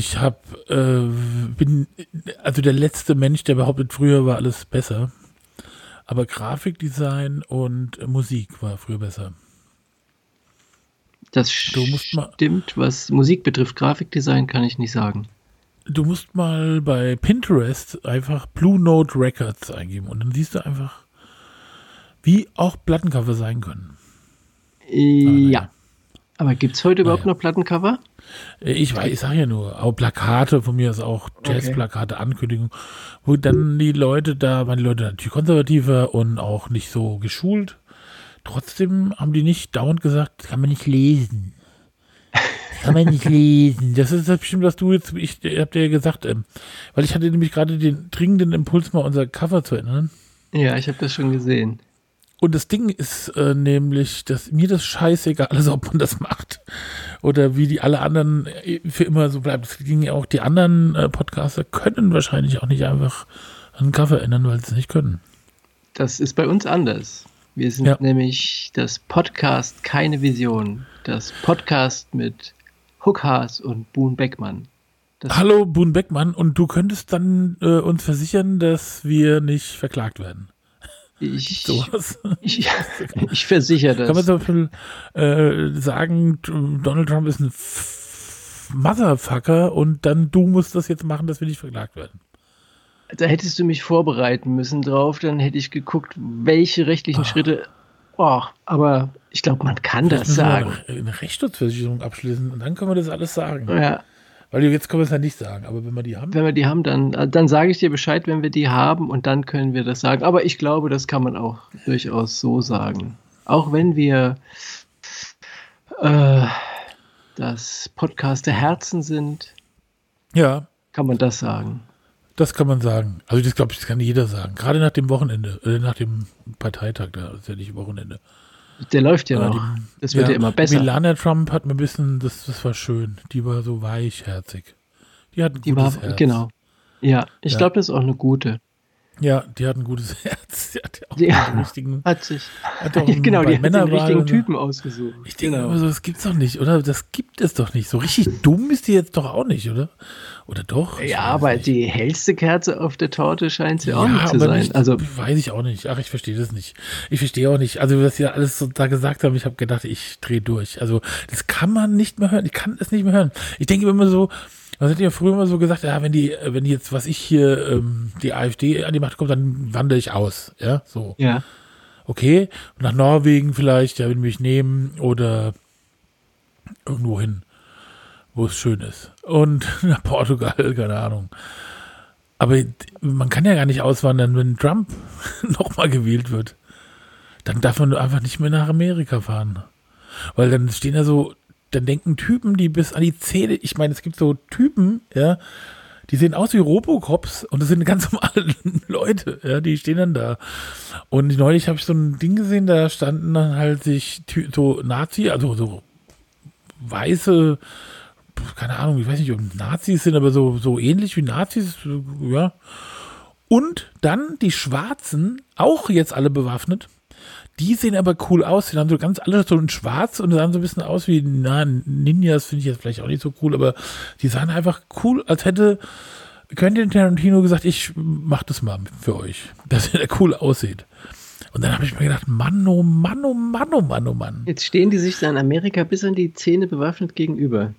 ich hab, äh, bin, also der letzte Mensch, der behauptet, früher war alles besser. Aber Grafikdesign und Musik war früher besser. Das stimmt, was Musik betrifft. Grafikdesign kann ich nicht sagen. Du musst mal bei Pinterest einfach Blue Note Records eingeben und dann siehst du einfach, wie auch Plattencover sein können. ja. Aber gibt es heute überhaupt Naja. noch Plattencover? Äh, Ich weiß, ich sage ja nur, auch Plakate, von mir ist auch Jazzplakate, Ankündigungen, wo dann die Leute da, waren die Leute natürlich konservativer und auch nicht so geschult. Trotzdem haben die nicht dauernd gesagt, das kann man nicht lesen. Das kann man nicht lesen. Das ist das bestimmt, was du jetzt, ich hab dir ja gesagt, ähm, weil ich hatte nämlich gerade den dringenden Impuls, mal unser Cover zu ändern. Ja, ich habe das schon gesehen. Und das Ding ist äh, nämlich, dass mir das scheißegal ist, ob man das macht oder wie die alle anderen äh, für immer so bleibt. Das ging ja auch, die anderen äh, Podcaster können wahrscheinlich auch nicht einfach ein Cover ändern, weil sie es nicht können. Das ist bei uns anders. Wir sind Ja. nämlich das Podcast Keine Vision. Das Podcast mit Hook Haas und Boone Beckmann. Das, Hallo Boone Beckmann und du könntest dann äh, uns versichern, dass wir nicht verklagt werden. Ich, Sowas. ich, ich versichere Kann man das. zum Beispiel äh, sagen, Donald Trump ist ein F Motherfucker und dann du musst das jetzt machen, dass wir nicht verklagt werden. Da hättest du mich vorbereiten müssen drauf, dann hätte ich geguckt, welche rechtlichen Schritte. Oh, aber ich glaube, man kann das Müssen wir sagen. Eine Rechtsschutzversicherung abschließen und dann können wir das alles sagen. Ja, Weil jetzt können wir es ja nicht sagen, aber wenn wir die haben. wenn wir die haben, dann, dann sage ich dir Bescheid, wenn wir die haben und dann können wir das sagen. Aber ich glaube, das kann man auch durchaus so sagen. Auch wenn wir äh, das Podcast der Herzen sind, Ja, kann man das sagen. das kann man sagen. Also das glaube ich, das kann jeder sagen. Gerade nach dem Wochenende, äh, nach dem Parteitag, da ist ja nicht Wochenende. Der läuft ja Aber noch. die- Das wird ja, immer besser. Melania Trump hat mir ein bisschen, das, das war schön. Die war so weichherzig. Die hat ein Die war, gutes Herz. genau. Ja, ich Ja. glaube, das ist auch eine gute. Ja, die hat ein gutes Herz. Die hat ja auch Ja. den richtigen. Hat sich, Hat auch genau, die hat den richtigen. Typen ausgesucht. Ich denke genau. immer so, das gibt's doch nicht, oder? Das gibt es doch nicht. So richtig dumm ist die jetzt doch auch nicht, oder? Oder doch? Ich Ja, aber nicht. die hellste Kerze auf der Torte scheint sie auch ja, nicht zu sein. Nicht, also, weiß ich auch nicht. Ach, ich verstehe das nicht. Ich verstehe auch nicht. Also, was ihr alles so da gesagt haben, ich habe gedacht, ich drehe durch. Also, das kann man nicht mehr hören. Ich kann es nicht mehr hören. Ich denke immer so, was hat ihr früher immer so gesagt, ja, wenn die, wenn jetzt, was ich hier, ähm, die AfD an die Macht kommt, dann wandere ich aus. Ja, so. ja. Okay, nach Norwegen vielleicht, ja, wenn mich nehmen oder irgendwo hin, wo es schön ist. Und nach Portugal, keine Ahnung. Aber man kann ja gar nicht auswandern, wenn Trump nochmal gewählt wird. Dann darf man einfach nicht mehr nach Amerika fahren. Weil dann stehen da so, dann denken Typen, die bis an die Zähne, ich meine, es gibt so Typen, ja, die sehen aus wie Robocops und das sind ganz normale Leute, ja, die stehen dann da. Und neulich habe ich so ein Ding gesehen, da standen dann halt sich so Nazi, also so weiße, keine Ahnung, ich weiß nicht, ob Nazis sind, aber so, so ähnlich wie Nazis, ja. Und dann die Schwarzen, auch jetzt alle bewaffnet, die sehen aber cool aus. Die haben so ganz alle so in schwarz und sahen so ein bisschen aus wie, na, Ninjas finde ich jetzt vielleicht auch nicht so cool, aber die sahen einfach cool, als hätte Quentin Tarantino gesagt, ich mach das mal für euch, dass da cool aussieht. Und dann habe ich mir gedacht, Mann, oh Mann, oh Mann, oh Mann, oh Mann. Jetzt stehen die sich da in Amerika bis an die Zähne bewaffnet gegenüber.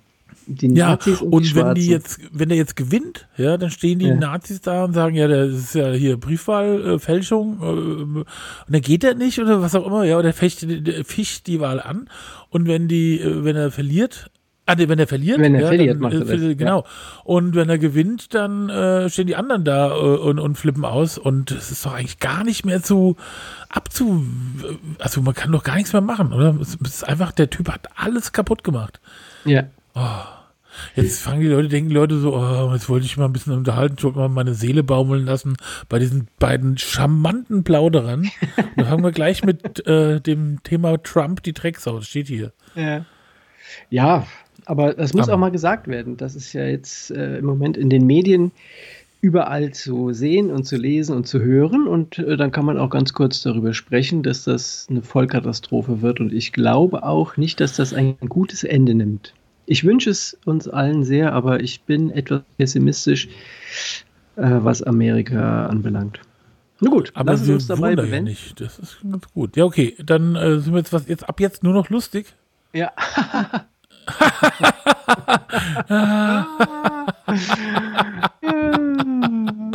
Die Ja, Nazis und, und die wenn Schwarzen. die jetzt, wenn der jetzt gewinnt, ja, dann stehen die Ja. Nazis da und sagen, ja, das ist ja hier Briefwahlfälschung, äh, und dann geht er nicht oder was auch immer, ja, oder fecht, der fischt die Wahl an und wenn die, äh, wenn er verliert, ah, nee, wenn er verliert, Wenn er ja, verliert, dann, macht er das, genau, und wenn er gewinnt, dann äh, stehen die anderen da äh, und, und flippen aus und es ist doch eigentlich gar nicht mehr zu abzu, also man kann doch gar nichts mehr machen, oder? Es ist einfach, der Typ hat alles kaputt gemacht. ja. Jetzt fangen die Leute, denken die Leute so, oh, jetzt wollte ich mal ein bisschen unterhalten, ich wollte mal meine Seele baumeln lassen bei diesen beiden charmanten Plauderern. Da fangen wir gleich mit äh, dem Thema Trump, die Drecksau, das steht hier. Ja. Ja, aber das muss Aber- auch mal gesagt werden. Das ist ja jetzt äh, im Moment in den Medien überall zu sehen und zu lesen und zu hören. Und äh, dann kann man auch ganz kurz darüber sprechen, dass das eine Vollkatastrophe wird. Und ich glaube auch nicht, dass das ein gutes Ende nimmt. Ich wünsche es uns allen sehr, aber ich bin etwas pessimistisch, äh, was Amerika anbelangt. Na gut, aber lass uns dabei bewenden. Ja nicht. Das ist ganz gut. Ja, okay, dann äh, sind wir jetzt was jetzt ab jetzt nur noch lustig. Ja.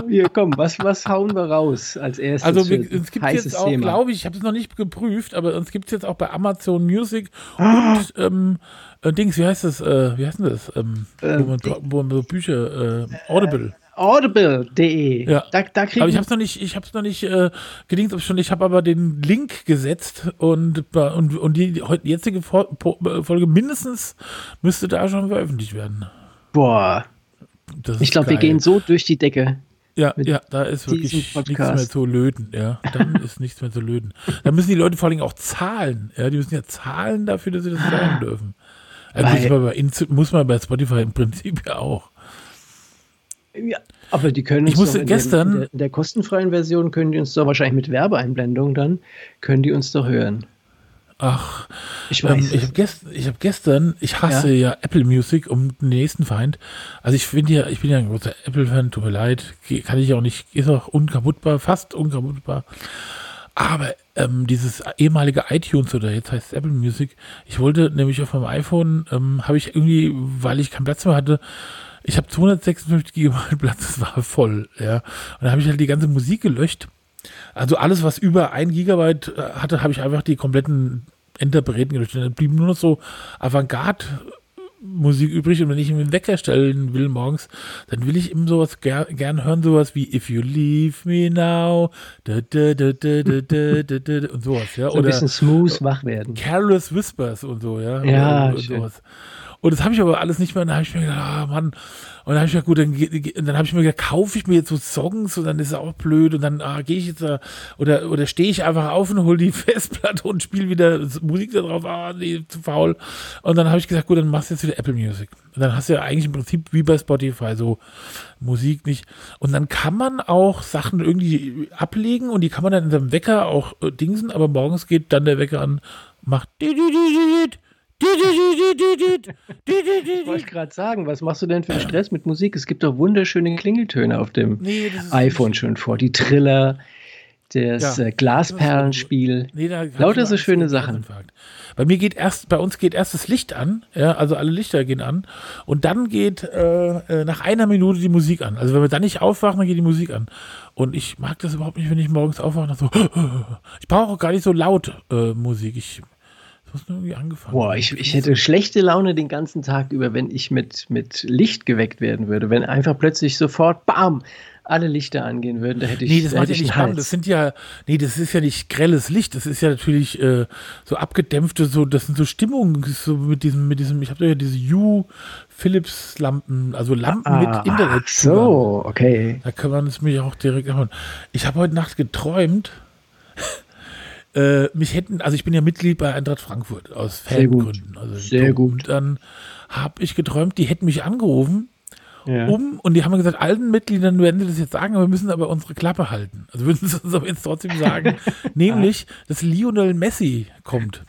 Hier, komm, was, was hauen wir raus als erstes? Also, wir, es gibt jetzt auch, glaube ich, ich habe es noch nicht geprüft, aber uns gibt es jetzt auch bei Amazon Music ah. und ähm, äh, Dings, wie heißt das? Äh, wie heißt denn das? Ähm, äh, wo, man, wo man so Bücher, äh, Audible. Audible.de. Ja. Da, da aber ich habe es noch nicht, ich habe es noch nicht äh, gedingt, ob schon. Ich habe aber den Link gesetzt und und, und die, die jetzige Folge mindestens müsste da schon veröffentlicht werden. Boah. ich glaube, wir gehen so durch die Decke. Ja, ja, da ist wirklich nichts mehr zu löten. Ja, dann ist nichts mehr zu löten. Da müssen die Leute vor allem auch zahlen. Ja, die müssen ja zahlen dafür, dass sie das sagen dürfen. Also muss, man bei, muss man bei Spotify im Prinzip ja auch. Ja, aber die können ich musste gestern in der, in der, kostenfreien Version können die uns doch wahrscheinlich mit Werbeeinblendung dann können die uns doch hören. Ach, ich weiß. Ähm, ich habe gest, hab gestern, ich hasse ja. ja. Apple Music um den nächsten Feind. Also ich finde ja, ich bin ja ein großer Apple-Fan, tut mir leid, kann ich auch nicht, ist auch unkaputtbar, fast unkaputtbar. Aber ähm, dieses ehemalige iTunes oder jetzt heißt es Apple Music, ich wollte nämlich auf meinem iPhone, ähm, habe ich irgendwie, weil ich keinen Platz mehr hatte, ich habe 256 GB Platz, das war voll, ja. Und dann habe ich halt die ganze Musik gelöscht. Also alles, was über ein Gigabyte äh, hatte, habe ich einfach die kompletten Interpreten gelöscht. Dann blieb nur noch so Avantgarde Musik übrig und wenn ich einen Wecker stellen will morgens, dann will ich eben sowas ger gern hören, sowas wie If You Leave Me Now da, da, da, und sowas, ja. So ein bisschen smooth wach werden. Careless Whispers und so, ja. Ja, und, und sowas. Und das habe ich aber alles nicht mehr. Und dann habe ich mir gedacht, ah, Mann. Und dann habe ich gedacht, gut, dann, dann habe ich mir gedacht, kaufe ich mir jetzt so Songs und dann ist es auch blöd. Und dann ah, gehe ich jetzt da oder, oder stehe ich einfach auf und hole die Festplatte und spiele wieder Musik da drauf. Ah, nee, zu faul. Und dann habe ich gesagt, gut, dann machst du jetzt wieder Apple Music. Und dann hast du ja eigentlich im Prinzip wie bei Spotify so Musik nicht. Und dann kann man auch Sachen irgendwie ablegen und die kann man dann in seinem Wecker auch äh, dingsen, aber morgens geht dann der Wecker an, macht ich wollte gerade sagen, was machst du denn für Stress mit Musik? Es gibt doch wunderschöne Klingeltöne auf dem nee, iPhone schon vor. Die Triller, das ja, äh, Glasperlenspiel. Nee, Lauter so schöne Sachen. Bei mir geht erst, bei uns geht erst das Licht an, ja, also alle Lichter gehen an und dann geht äh, äh nach einer Minute die Musik an. Also wenn wir dann nicht aufwachen, dann geht die Musik an. Und ich mag das überhaupt nicht, wenn ich morgens aufwache. So, ich brauche auch gar nicht so laut äh, Musik. Ich Du hast irgendwie angefangen. Boah, ich, ich hätte schlechte Laune den ganzen Tag über, wenn ich mit, mit Licht geweckt werden würde. Wenn einfach plötzlich sofort, bam, alle Lichter angehen würden, da hätte ich Nee, das macht ja nicht Hals. Das sind ja, nee, das ist ja nicht grelles Licht, das ist ja natürlich äh, so abgedämpfte, so, das sind so Stimmungen, so mit diesem, mit diesem, ich habe ja diese U Philips Lampen, also Lampen ah, mit Internet. Ach so, okay. Da kann man es mir auch direkt machen. Ich habe heute Nacht geträumt, äh, mich hätten, also ich bin ja Mitglied bei Eintracht Frankfurt aus Fangründen. Also Sehr gut. Und dann habe ich geträumt, die hätten mich angerufen, ja. um, und die haben mir gesagt, allen Mitgliedern werden sie das jetzt sagen, aber wir müssen aber unsere Klappe halten. Also würden sie uns aber jetzt trotzdem sagen, nämlich, dass Lionel Messi kommt.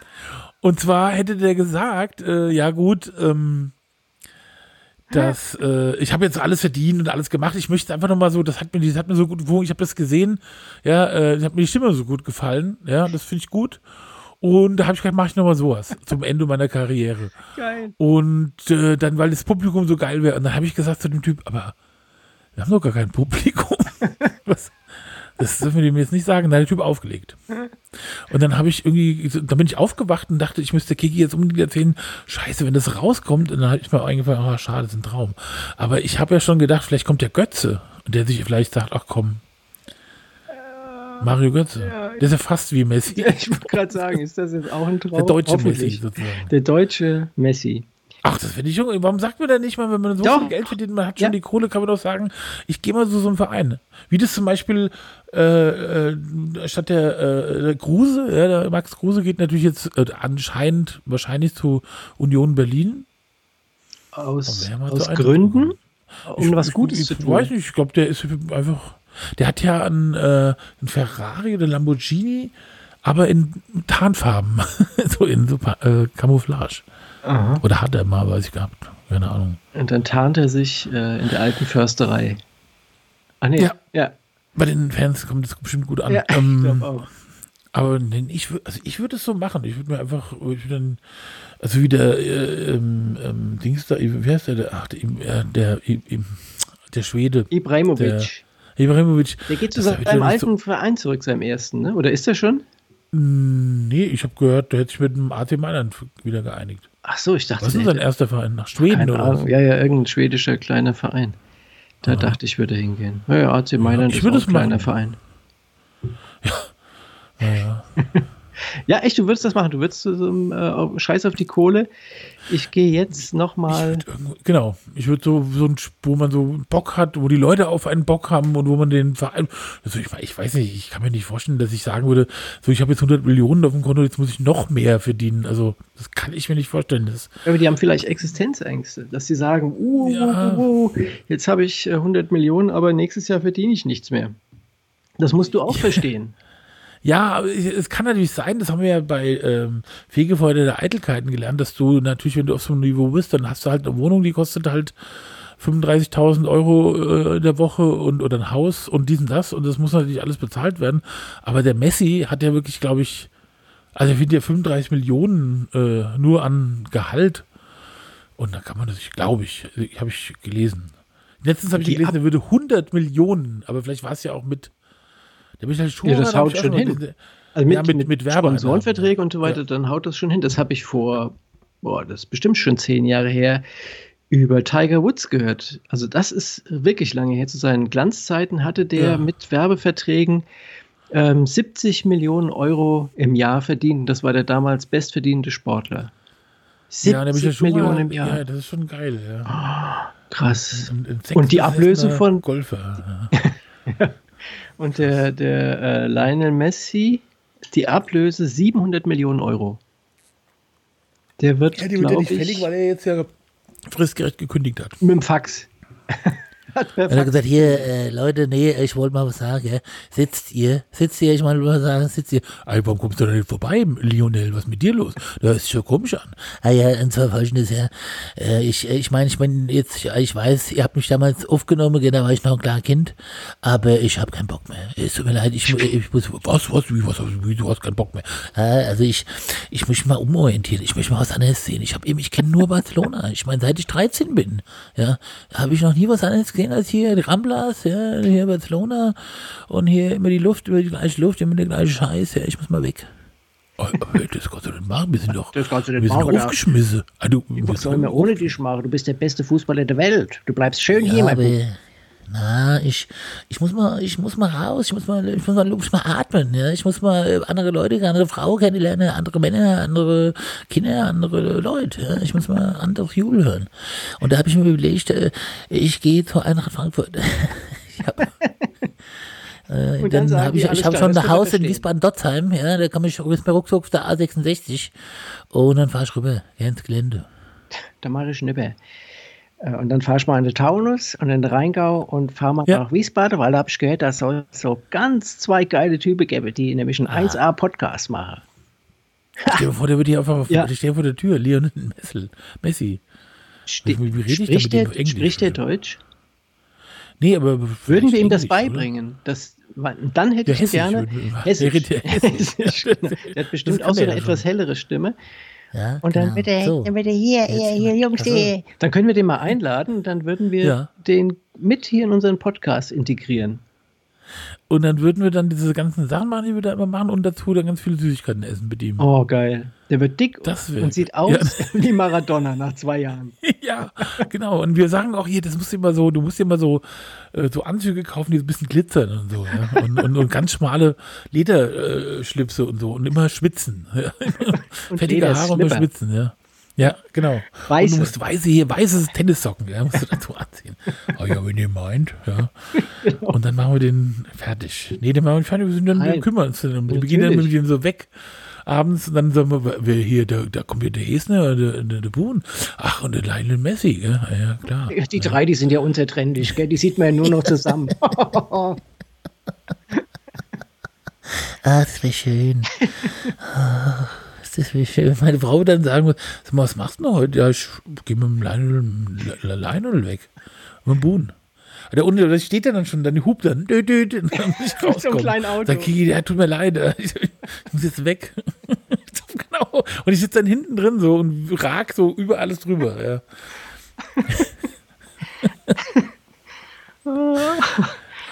und zwar hätte der gesagt, äh, ja gut, ähm, dass äh, ich habe jetzt alles verdient und alles gemacht. Ich möchte einfach nochmal so, das hat mir, das hat mir so gut gewogen. Ich habe das gesehen, ja, äh, hat mir die Stimme so gut gefallen, ja, das finde ich gut. Und da habe ich gedacht, mache ich nochmal sowas zum Ende meiner Karriere. Geil. Und äh, dann, weil das Publikum so geil wäre, und dann habe ich gesagt zu dem Typ, aber wir haben doch gar kein Publikum. Was? Das dürfen wir dem jetzt nicht sagen. Nein, der Typ aufgelegt. Und dann habe ich irgendwie, dann bin ich aufgewacht und dachte, ich müsste Kiki jetzt unbedingt erzählen, scheiße, wenn das rauskommt, und dann habe ich mir eingefallen, oh, schade, das ist ein Traum. Aber ich habe ja schon gedacht, vielleicht kommt der Götze, der sich vielleicht sagt, ach komm, Mario Götze. Ja, der ist ja fast wie Messi. Ja, ich wollte gerade sagen, ist das jetzt auch ein Traum? Der deutsche Messi sozusagen. Der deutsche Messi. Ach, das finde ich jung. Warum sagt man denn nicht mal, wenn man so doch. viel Geld verdient, man hat schon ja. die Kohle, kann man doch sagen, ich gehe mal so so einen Verein. Wie das zum Beispiel äh, äh, statt der, äh, der Kruse, ja, der Max Kruse geht natürlich jetzt äh, anscheinend wahrscheinlich zu Union Berlin. Aus, aus Gründen? um ich, was Gutes ich, zu ich tun. weiß nicht, ich glaube, der ist einfach, der hat ja einen, äh, einen Ferrari oder Lamborghini, aber in Tarnfarben, so in so äh, Camouflage. Aha. Oder hat er mal, weiß ich gehabt, keine Ahnung. Und dann tarnt er sich äh, in der alten Försterei. Ah, nee. Ja. ja. Bei den Fans kommt das bestimmt gut an. Ja, ich ähm, glaube auch. Aber ich würde also ich würde es so machen. Ich würde mir einfach, ich dann, also wie der äh, ähm, ähm, Dings da, wie heißt der, der ach, der, äh, der, der, der Schwede, Ibrahimovic. Ibrahimovic. Der, geht zu seinem alten Verein zurück, seinem ersten, ne? Oder ist er schon? Nee, ich habe gehört, der hätte sich mit dem AC Mailand wieder geeinigt. Ach so, ich dachte, Was ist sein erster Verein? Nach Schweden oder Ahnung. was? Ja, ja, irgendein schwedischer kleiner Verein. Da Ja. dachte ich, würde hingehen. Ja, ja, AC Mailand ich ist ein kleiner. Verein. Ja, ja. Ja, echt, du würdest das machen. Du würdest so, ähm, äh, Scheiß auf die Kohle. Ich gehe jetzt nochmal. genau, ich würde so, so ein, wo man so Bock hat, wo die Leute auf einen Bock haben und wo man den Verein, also ich, ich weiß nicht, ich kann mir nicht vorstellen, dass ich sagen würde, so ich habe jetzt 100 Millionen auf dem Konto, jetzt muss ich noch mehr verdienen. Also das kann ich mir nicht vorstellen. Das, Aber die haben vielleicht Existenzängste, dass sie sagen, uh, Ja. uh, uh, uh, jetzt habe ich äh, 100 Millionen, aber nächstes Jahr verdiene ich nichts mehr. Das musst du auch verstehen. Ja, es kann natürlich sein, das haben wir ja bei ähm, Fegefeuer der Eitelkeiten gelernt, dass du natürlich, wenn du auf so einem Niveau bist, dann hast du halt eine Wohnung, die kostet halt 35.000 Euro äh, in der Woche und oder ein Haus und dies und das und das muss natürlich alles bezahlt werden. Aber der Messi hat ja wirklich, glaube ich, also er findet ja 35 Millionen äh, nur an Gehalt und da kann man natürlich, glaube ich, habe ich gelesen. Letztens habe ich gelesen, er würde 100 Millionen, aber vielleicht war es ja auch mit der bin ich halt schon, Ja, das haut schon hin. diese- Also mit, Ja, mit- mit, mit Werbeeinnahmen. Sponsorenverträgen und so weiter, Ja. dann haut das schon hin. Das habe ich vor, boah, das ist bestimmt schon zehn Jahre her, über Tiger Woods gehört. Also das ist wirklich lange her. Zu seinen Glanzzeiten hatte der Ja. mit Werbeverträgen ähm, 70 Millionen Euro im Jahr verdient. Das war der damals bestverdienende Sportler. 70 Ja, da bin ich ja schon Millionen mal, im Jahr. Ja, das ist schon geil, ja. Krass. Und, Und die Ablöse von- Golfer. Und der, der äh, Lionel Messi, die Ablöse 700 Millionen Euro. Der wird, Ja, die wird ja nicht fällig, weil er jetzt ja fristgerecht gekündigt hat. mit dem Fax. Per Er hat gesagt, hier, äh, Leute, nee, ich wollte mal was sagen. Sitzt ihr, sitzt ihr, ich mal mal sagen, sitzt ihr. Ey, warum kommst du da nicht vorbei, Lionel? Was ist mit dir los? Das ist schon komisch an. Ah ja, und zwar folgendes, ja. Äh, ich ich meine, ich bin jetzt, ja, ich weiß, ihr habt mich damals aufgenommen, da war ich noch ein kleines Kind, aber ich habe keinen Bock mehr. Es tut mir leid, ich, ich muss, Was, was, wie, was, wie, du hast keinen Bock mehr. äh, also ich, ich muss mich mal umorientieren, ich möchte mal was anderes sehen. Ich habe eben, ich kenne nur Barcelona. Ich meine, seit ich 13 bin, ja, habe ich noch nie was anderes gesehen als hier die Ramblas, ja, hier Barcelona und hier immer die Luft, immer die gleiche Luft, immer der gleiche Scheiß, ja, ich muss mal weg. Oh, aber das kannst du nicht machen. Wir sind doch, Das kannst du nicht wir sind machen, aufgeschmissen. Ah, du, wir Was sollen sind wir ohne dich machen? Du bist der beste Fußballer der Welt. Du bleibst schön hier, Ja, mein aber, Bub. Na, ich, ich muss mal, ich muss mal raus, ich muss mal, ich muss mal, ich muss mal atmen, ja. Ich muss mal äh, andere Leute, andere Frauen kennenlernen, andere Männer, andere Kinder, andere Leute, ja. Ich muss mal anderes Jubel hören. Und da habe ich mir überlegt, äh, ich gehe zur Eintracht Frankfurt. ich hab, äh, dann dann habe ich, ich habe schon ein Haus in. Wiesbaden-Dotzheim, ja, da kann ich ist mir ruckzuck auf der A66 und dann fahre ich rüber, ins Gelände. Da mache ich Schnipper. Äh, Und dann fahr ich mal in den Taunus und in den Rheingau und fahr mal Ja. nach Wiesbaden, weil da habe ich gehört, da soll so ganz zwei geile Typen geben, die nämlich einen 1A-Podcast machen. Stell dir vor, der wird hier einfach Ja. ja. stell dir vor der Tür. Lionel Messel, Messi. Ste Wie- wie ich spricht, der, spricht der? Deutsch? Nee, aber Würden wir ihm das oder? beibringen? Das, dann hätte Ja, ich hessisch gerne. Hessisch. Der hessisch. Genau. Der hat bestimmt auch so der eine etwas hellere Stimme. Ja, Und dann genau. wird er, so. dann wird er hier, hier, hier, Jungs, Ach so. hier. Dann können wir den mal einladen und dann würden wir Ja. den mit hier in unseren Podcast integrieren. Und dann würden wir dann diese ganzen Sachen machen, die wir da immer machen und dazu dann ganz viele Süßigkeiten essen mit ihm. Oh, geil. Der wird dick und sieht aus Ja. wie Maradona nach zwei Jahren. Ja, genau. Und wir sagen auch hier, das musst du immer so, du musst dir immer so, äh, so Anzüge kaufen, die so ein bisschen glitzern und so, ja. Und, und, und ganz schmale Lederschlipse Schlipse und so und immer schwitzen. Fettige Haare und immer schwitzen, ja. Ja, genau. Weiße. Und du musst weiße hier, weiße Tennissocken, ja, musst du dazu anziehen. Oh ja, wenn ihr meint, ja. Und dann machen wir den fertig. Nee, den machen wir fertig, wir sind dann, wir Nein. kümmern uns dann. Wir gehen dann mit dem so weg. abends, und dann sagen wir, wer hier, da, da kommt hier der Esner, der, der, der Boon. Ach, und der Lionel Messi, gell? Ja, ja, klar. Die drei, die sind ja unzertrennlich, gell? Die sieht man ja nur noch zusammen. Ah, das wäre schön. Das wäre schön. Meine Frau dann sagen muss, sag mal, was machst du denn heute? Ja, ich gehe mit dem Lionel, Lionel weg. Mit dem Boon. Der unten, da steht er dann schon, dann hupt dann, dü, dü, und dann muss ich rauskommen. Auto. Kriege ich, ja, tut mir leid, ich, ich muss jetzt weg. genau. Und ich sitze dann hinten drin so und rag so über alles drüber, ja.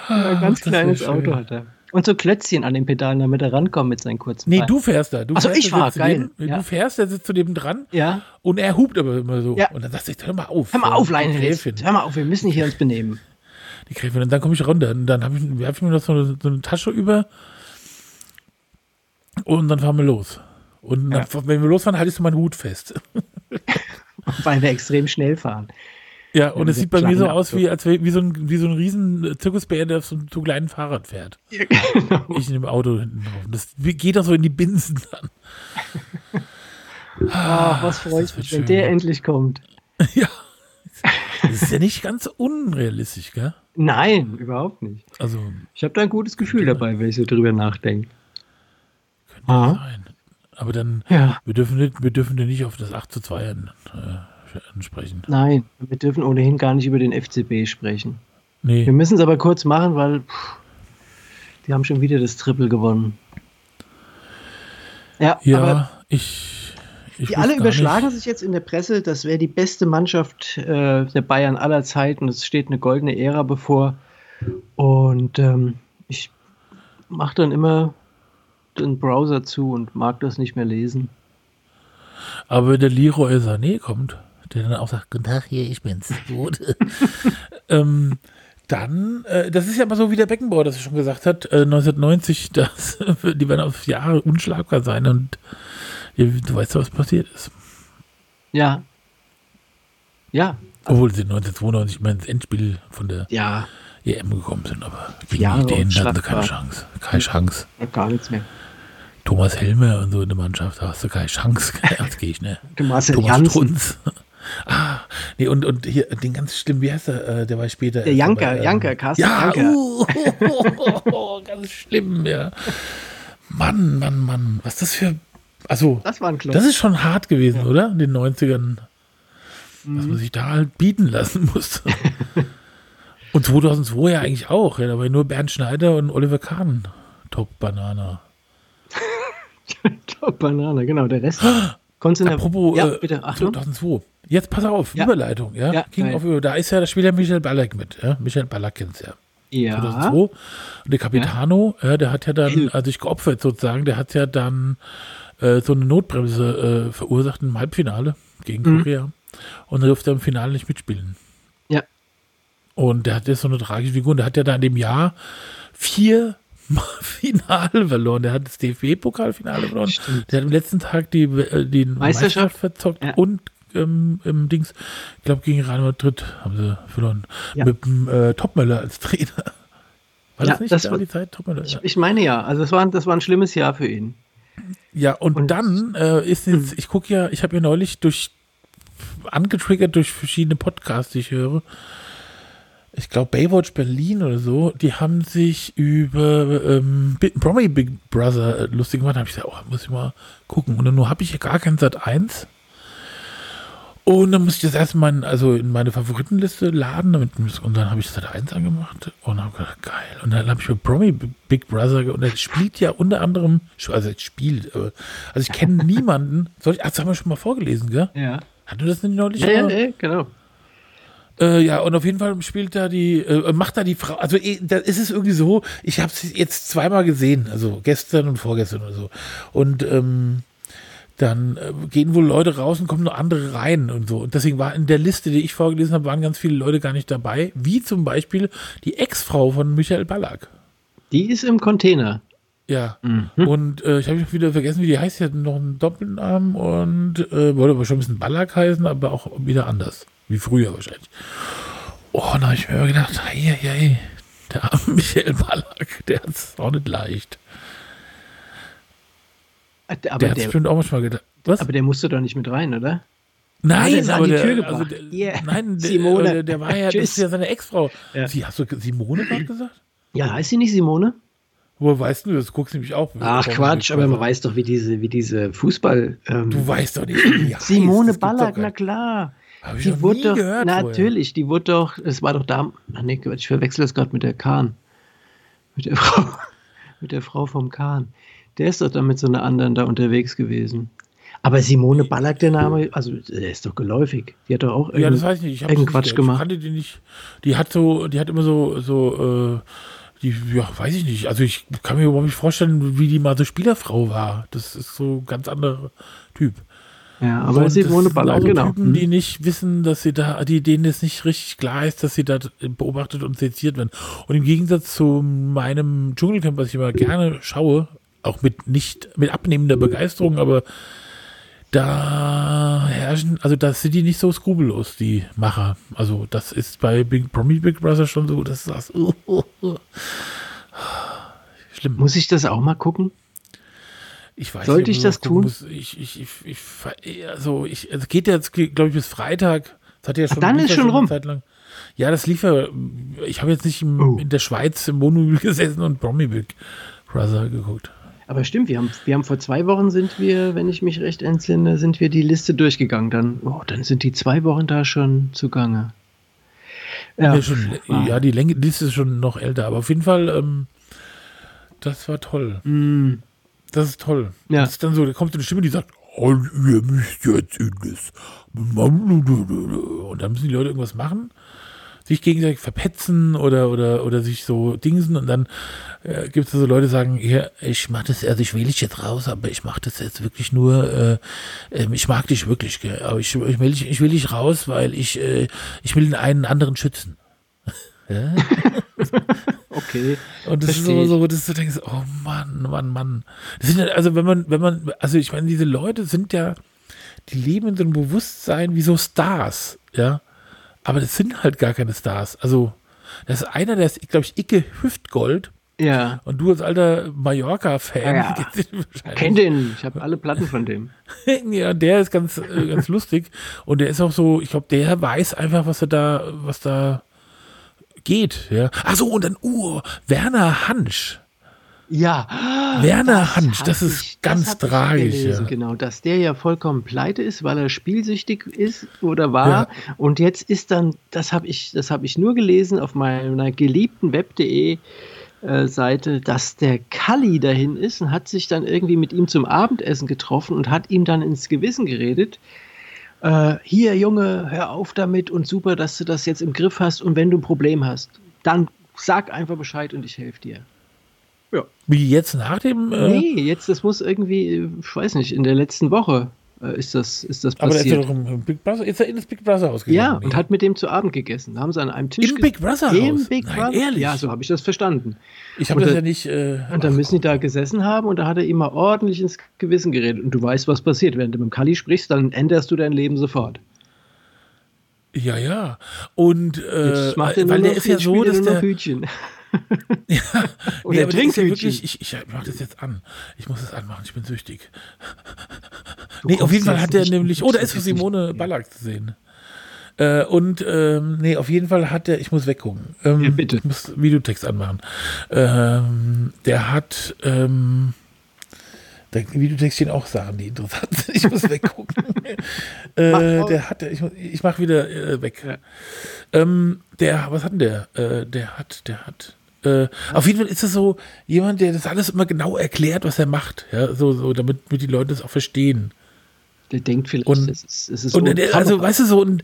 Ein ganz wär kleines. Auto hat er. Und so Klötzchen an den Pedalen, damit er rankommt mit seinen kurzen Nee, Beinen. du fährst da. Du Ach so, fährst ich sitzt geil. Neben, Ja. Du fährst, der sitzt zu dem dran Ja, und er hupt aber immer so. Ja. Und dann sagst du, hör mal auf. hör mal auf. Die Jetzt. Gräfin. Hör mal auf, wir müssen hier uns benehmen. Die Gräfin. Und dann komme ich runter. Und dann habe ich, werf ich mir noch so eine, so eine Tasche über. Und dann fahren wir los. Und dann, wenn wir losfahren, halte ich so meinen Hut fest. Weil wir extrem schnell fahren. Ja, und es sieht bei mir so aus, wie, als wär, wie, so ein, wie so ein riesen Zirkusbär, der auf so einem kleinen Fahrrad fährt. genau. Ich in dem Auto hinten drauf. Das geht doch so in die Binsen dann. Ach, was freue das ich wird mich, wenn schön. der endlich kommt. ja. Das ist ja nicht ganz unrealistisch, gell? Nein, überhaupt nicht. Also, Ich habe da ein gutes Gefühl dabei, wenn ich so drüber nachdenke. könnte Aha. sein. Aber dann, Ja. wir dürfen wir dürfen ja nicht auf das 8 zu 2 an, äh, ansprechen. Nein, wir dürfen ohnehin gar nicht über den FCB sprechen. Nee. Wir müssen es aber kurz machen, weil pff, die haben schon wieder das Triple gewonnen. Ja, aber Ja, ich. ich die alle überschlagen nicht. sich jetzt in der Presse, das wäre die beste Mannschaft äh, der Bayern aller Zeiten. Es steht eine goldene Ära bevor. Und ähm, ich mache dann immer den Browser zu und mag das nicht mehr lesen. Aber wenn der Leroy Sané kommt, der dann auch sagt, Guten Tag, hier, ich bin's. Gut. ähm, dann, äh, das ist ja mal so wie der Beckenbauer das schon gesagt hat, äh, 1990, dass, die werden auf Jahre unschlagbar sein und ja, du weißt ja, was passiert ist. Ja. Ja. Obwohl sie 1992 mal ins Endspiel von der Ja, EM gekommen sind, aber gegen Jahre die Dänen hatten sie keine Chance. Keine Chance. gar nichts mehr. Thomas Helmer und so in der Mannschaft, da hast du keine Chance. Als Gegner. Thomas Janssen. Strunz. Ah, nee, und, und hier, den ganz schlimm, wie heißt der, äh, der war später. Der erst Janker, ähm, Janker, Carsten Ja, Janker. uh, ganz schlimm, ja. Mann, Mann, Mann, was das für, also, Das war ein Klopf. das ist schon hart gewesen, oder? In den 90ern. Was Mhm. man sich da halt bieten lassen musste. und 2002 ja eigentlich auch, ja, da war ja nur Bernd Schneider und Oliver Kahn. Top Banana. Top Banane, genau, der Rest. Konntest du in der- Apropos, ja, äh, bitte, Achtung. 2002. Jetzt pass auf, Ja. Überleitung, ja. Ja, King of da ist ja, da spielt ja Michael Ballack mit, ja. Michael Ballack kennt's ja. Ja, 2002. Und der Capitano, ja. der hat ja dann, also sich geopfert sozusagen, der hat ja dann äh, so eine Notbremse äh, verursacht im Halbfinale gegen Mhm. Korea. Und er durfte im Finale nicht mitspielen. Ja. Und der hat jetzt so eine tragische Figur. Und der hat ja da in dem Jahr vier Finale verloren. Der hat das DFB-Pokalfinale verloren. Stimmt. Der hat am letzten Tag die, äh, die Meisterschaft? Meisterschaft verzockt Ja. und ähm, im Dings, ich glaube gegen Real Madrid haben sie verloren. Ja. Mit dem äh, Topmöller als Trainer. War Ja, das nicht das da war- die Zeit? Topmöller, ich, ich meine ja, also das war, das war ein schlimmes Jahr für ihn. ja, und, und- dann äh, ist jetzt, ich gucke ja, ich habe ja neulich durch angetriggert durch verschiedene Podcasts, die ich höre. Ich glaube, Baywatch Berlin oder so, die haben sich über ähm, Promi Big Brother äh, lustig gemacht. Da habe ich gesagt, oh, muss ich mal gucken. Und dann nur habe ich ja gar kein Sat 1. Und dann musste ich das erstmal also in meine Favoritenliste laden. Damit, und dann habe ich Sat 1 angemacht und habe gedacht, geil. Und dann habe ich mir Promi Big Brother und er spielt ja unter anderem, also er spielt, also ich kenne niemanden. Soll ich, ach, das haben wir schon mal vorgelesen, gell? Ja. Hatten wir das nicht neulich? Ja, ja, mal? ja, genau. Äh, ja, und auf jeden Fall spielt da die, äh, macht da die Frau, also eh, da ist es irgendwie so, ich habe es jetzt zweimal gesehen, also gestern und vorgestern oder so. Und ähm, dann äh, gehen wohl Leute raus und kommen noch andere rein und so. Und deswegen war in der Liste, die ich vorgelesen habe, waren ganz viele Leute gar nicht dabei, wie zum Beispiel die Ex-Frau von Michael Ballack. Die ist im Container. Ja, und äh, ich habe wieder vergessen, wie die heißt. Sie hat noch einen Doppelnamen und äh, wollte aber schon ein bisschen Ballack heißen, aber auch wieder anders. Wie früher wahrscheinlich. Oh, da habe ich mir immer gedacht, hey, hey, hey, der arme Michael Ballack, der hat es auch nicht leicht. Aber der hat der, bestimmt auch manchmal gedacht. Was? aber der musste doch nicht mit rein, oder? Nein, an aber die der, Tür gebracht. also der, Yeah. nein, der, Simone. der, der war ja, das ist ja seine Ex-Frau. Ja. Sie, hast du Simone gerade gesagt? Ja, heißt sie nicht Simone? Woher weißt du, das guckst du nämlich auch. Ach Quatsch, aber man weiß doch, wie diese, wie diese Fußball. Ähm, Du weißt doch nicht, wie heißt. Simone Ballack, na klar. Hab ich Die noch wurde nie doch, gehört natürlich, die wurde doch, es war doch da, ach nee, Quatsch, ich verwechsel das gerade mit der Kahn. Mit der Frau, mit der Frau vom Kahn. Der ist doch da mit so einer anderen da unterwegs gewesen. Aber Simone Ballack, der Name, also der ist doch geläufig. Die hat doch auch vorher. Ja, das weiß ich nicht. Ich irgendeinen Quatsch nicht, gemacht. Ich kannte die nicht. Die hat so, die hat immer so, so, äh, die, ja, weiß ich nicht. Also ich kann mir überhaupt nicht vorstellen, wie die mal so Spielerfrau war. Das ist so ein ganz anderer Typ. Ja, aber Simone das sind Ballack, auch so genau. Typen, die nicht wissen, dass sie da, die, denen es nicht richtig klar ist, dass sie da beobachtet und seziert werden. Und im Gegensatz zu meinem Dschungelcamp, was ich immer gerne schaue, auch mit nicht, mit abnehmender Begeisterung, aber da herrschen, also da sind die nicht so skrupellos, die Macher. Also das ist bei Big, Promi Big Brother schon so, dass sagst, uh, uh, uh. schlimm. Muss ich das auch mal gucken? Ich weiß Sollte nicht, ich das tun? Muss. Ich, ich, ich, ich, also ich, es geht jetzt, glaube ich, bis Freitag. Das hat ja schon, dann lief ist schon rum. Zeit lang. Ja, das lief ja. Ich habe jetzt nicht im, Oh. in der Schweiz im Wohnmobil gesessen und Promi Big Brother geguckt. Aber stimmt, wir haben, wir haben vor zwei Wochen sind wir, wenn ich mich recht entsinne, sind wir die Liste durchgegangen. Dann, oh, dann sind die zwei Wochen da schon zugange. Ja, schon, wow. ja die Länge, Liste ist schon noch älter, aber auf jeden Fall, ähm, das war toll. Mm, Das ist toll. Ja. Das ist dann so, da kommt so eine Stimme, die sagt, und ihr müsst jetzt in das. Und dann müssen die Leute irgendwas machen, sich gegenseitig verpetzen oder, oder, oder sich so dingsen und dann äh, gibt es so Leute, die sagen, ja, ich mach das, also ich wähle dich jetzt raus, aber ich mache das jetzt wirklich nur, äh, ähm, ich mag dich wirklich, gell, aber ich, ich, will dich, ich will dich raus, weil ich, äh, ich will einen anderen schützen. ja? okay. Und das Versteh ist ich. so, so, dass du denkst, oh Mann, Mann, Mann. Das sind ja, also wenn man, wenn man, also ich meine, diese Leute sind ja, die leben in so einem Bewusstsein wie so Stars, ja. Aber das sind halt gar keine Stars. Also, das ist einer, der ist, glaube ich, Icke Hüftgold. Ja. Und du als alter Mallorca-Fan, Ja. ihn wahrscheinlich. Kennt den. Ich habe alle Platten von dem. ja, der ist ganz, äh, ganz lustig. Und der ist auch so, ich glaube, der weiß einfach, was er da, was da geht, ja. Ach so, und dann, uh, Werner Hansch. Ja. Werner Hansch, das ist ich- ganz ich tragisch, gelesen, ja. Genau, dass der ja vollkommen pleite ist, weil er spielsüchtig ist oder war. Ja. Und jetzt ist dann, das habe ich, das habe ich nur gelesen auf meiner geliebten web.de äh, Seite, dass der Kalli dahin ist und hat sich dann irgendwie mit ihm zum Abendessen getroffen und hat ihm dann ins Gewissen geredet. Äh, hier, Junge, hör auf damit und super, dass du das jetzt im Griff hast. Und wenn du ein Problem hast, dann sag einfach Bescheid und ich helfe dir. Wie jetzt nach dem, äh, Nee, jetzt, das muss irgendwie, ich weiß nicht, in der letzten Woche äh, ist, das, ist das aber der ist ja passiert. doch im, im Big Brother, ist er in das Big Brother ausgegangen? ja, Nee. und hat mit dem zu Abend gegessen. Da haben sie an einem Tisch Im Big Brother Im Haus? Big Nein, Brother? ehrlich? Ja, so habe ich das verstanden. ich habe das da- ja nicht, äh, Und dann müssen die da gesessen haben und da hat er ihm mal ordentlich ins Gewissen geredet. Und du weißt, was passiert. Wenn du mit dem Kalli sprichst, dann änderst du dein Leben sofort. ja, ja. Und, äh, Jetzt macht er nur weil der ist ja so, er dass der, Hütchen. Ja, Oder nee, aber ist ja wirklich, ich, ich mach das jetzt an. Ich muss es anmachen, ich bin süchtig. Du Nee, auf jeden Fall hat er nämlich, oh, da ist Simone nicht- Ballack zu sehen. Äh, und, ähm, nee, auf jeden Fall hat der, ich muss weggucken. Ähm, Ja, bitte. Ich muss Videotext anmachen. Ähm, der hat, ähm, im Videotext stehen auch Sachen, die interessant sind. Ich muss weggucken. äh, der hat, ich, ich mach wieder äh, weg. Ja. Ähm, der, was hat denn der? Äh, der hat, der hat. Äh, auf jeden Fall ist es so jemand, der das alles immer genau erklärt, was er macht. Ja, so, so, damit, damit die Leute das auch verstehen. Der denkt vielleicht, Und- es ist, es ist Und so ein also, weißt du, so und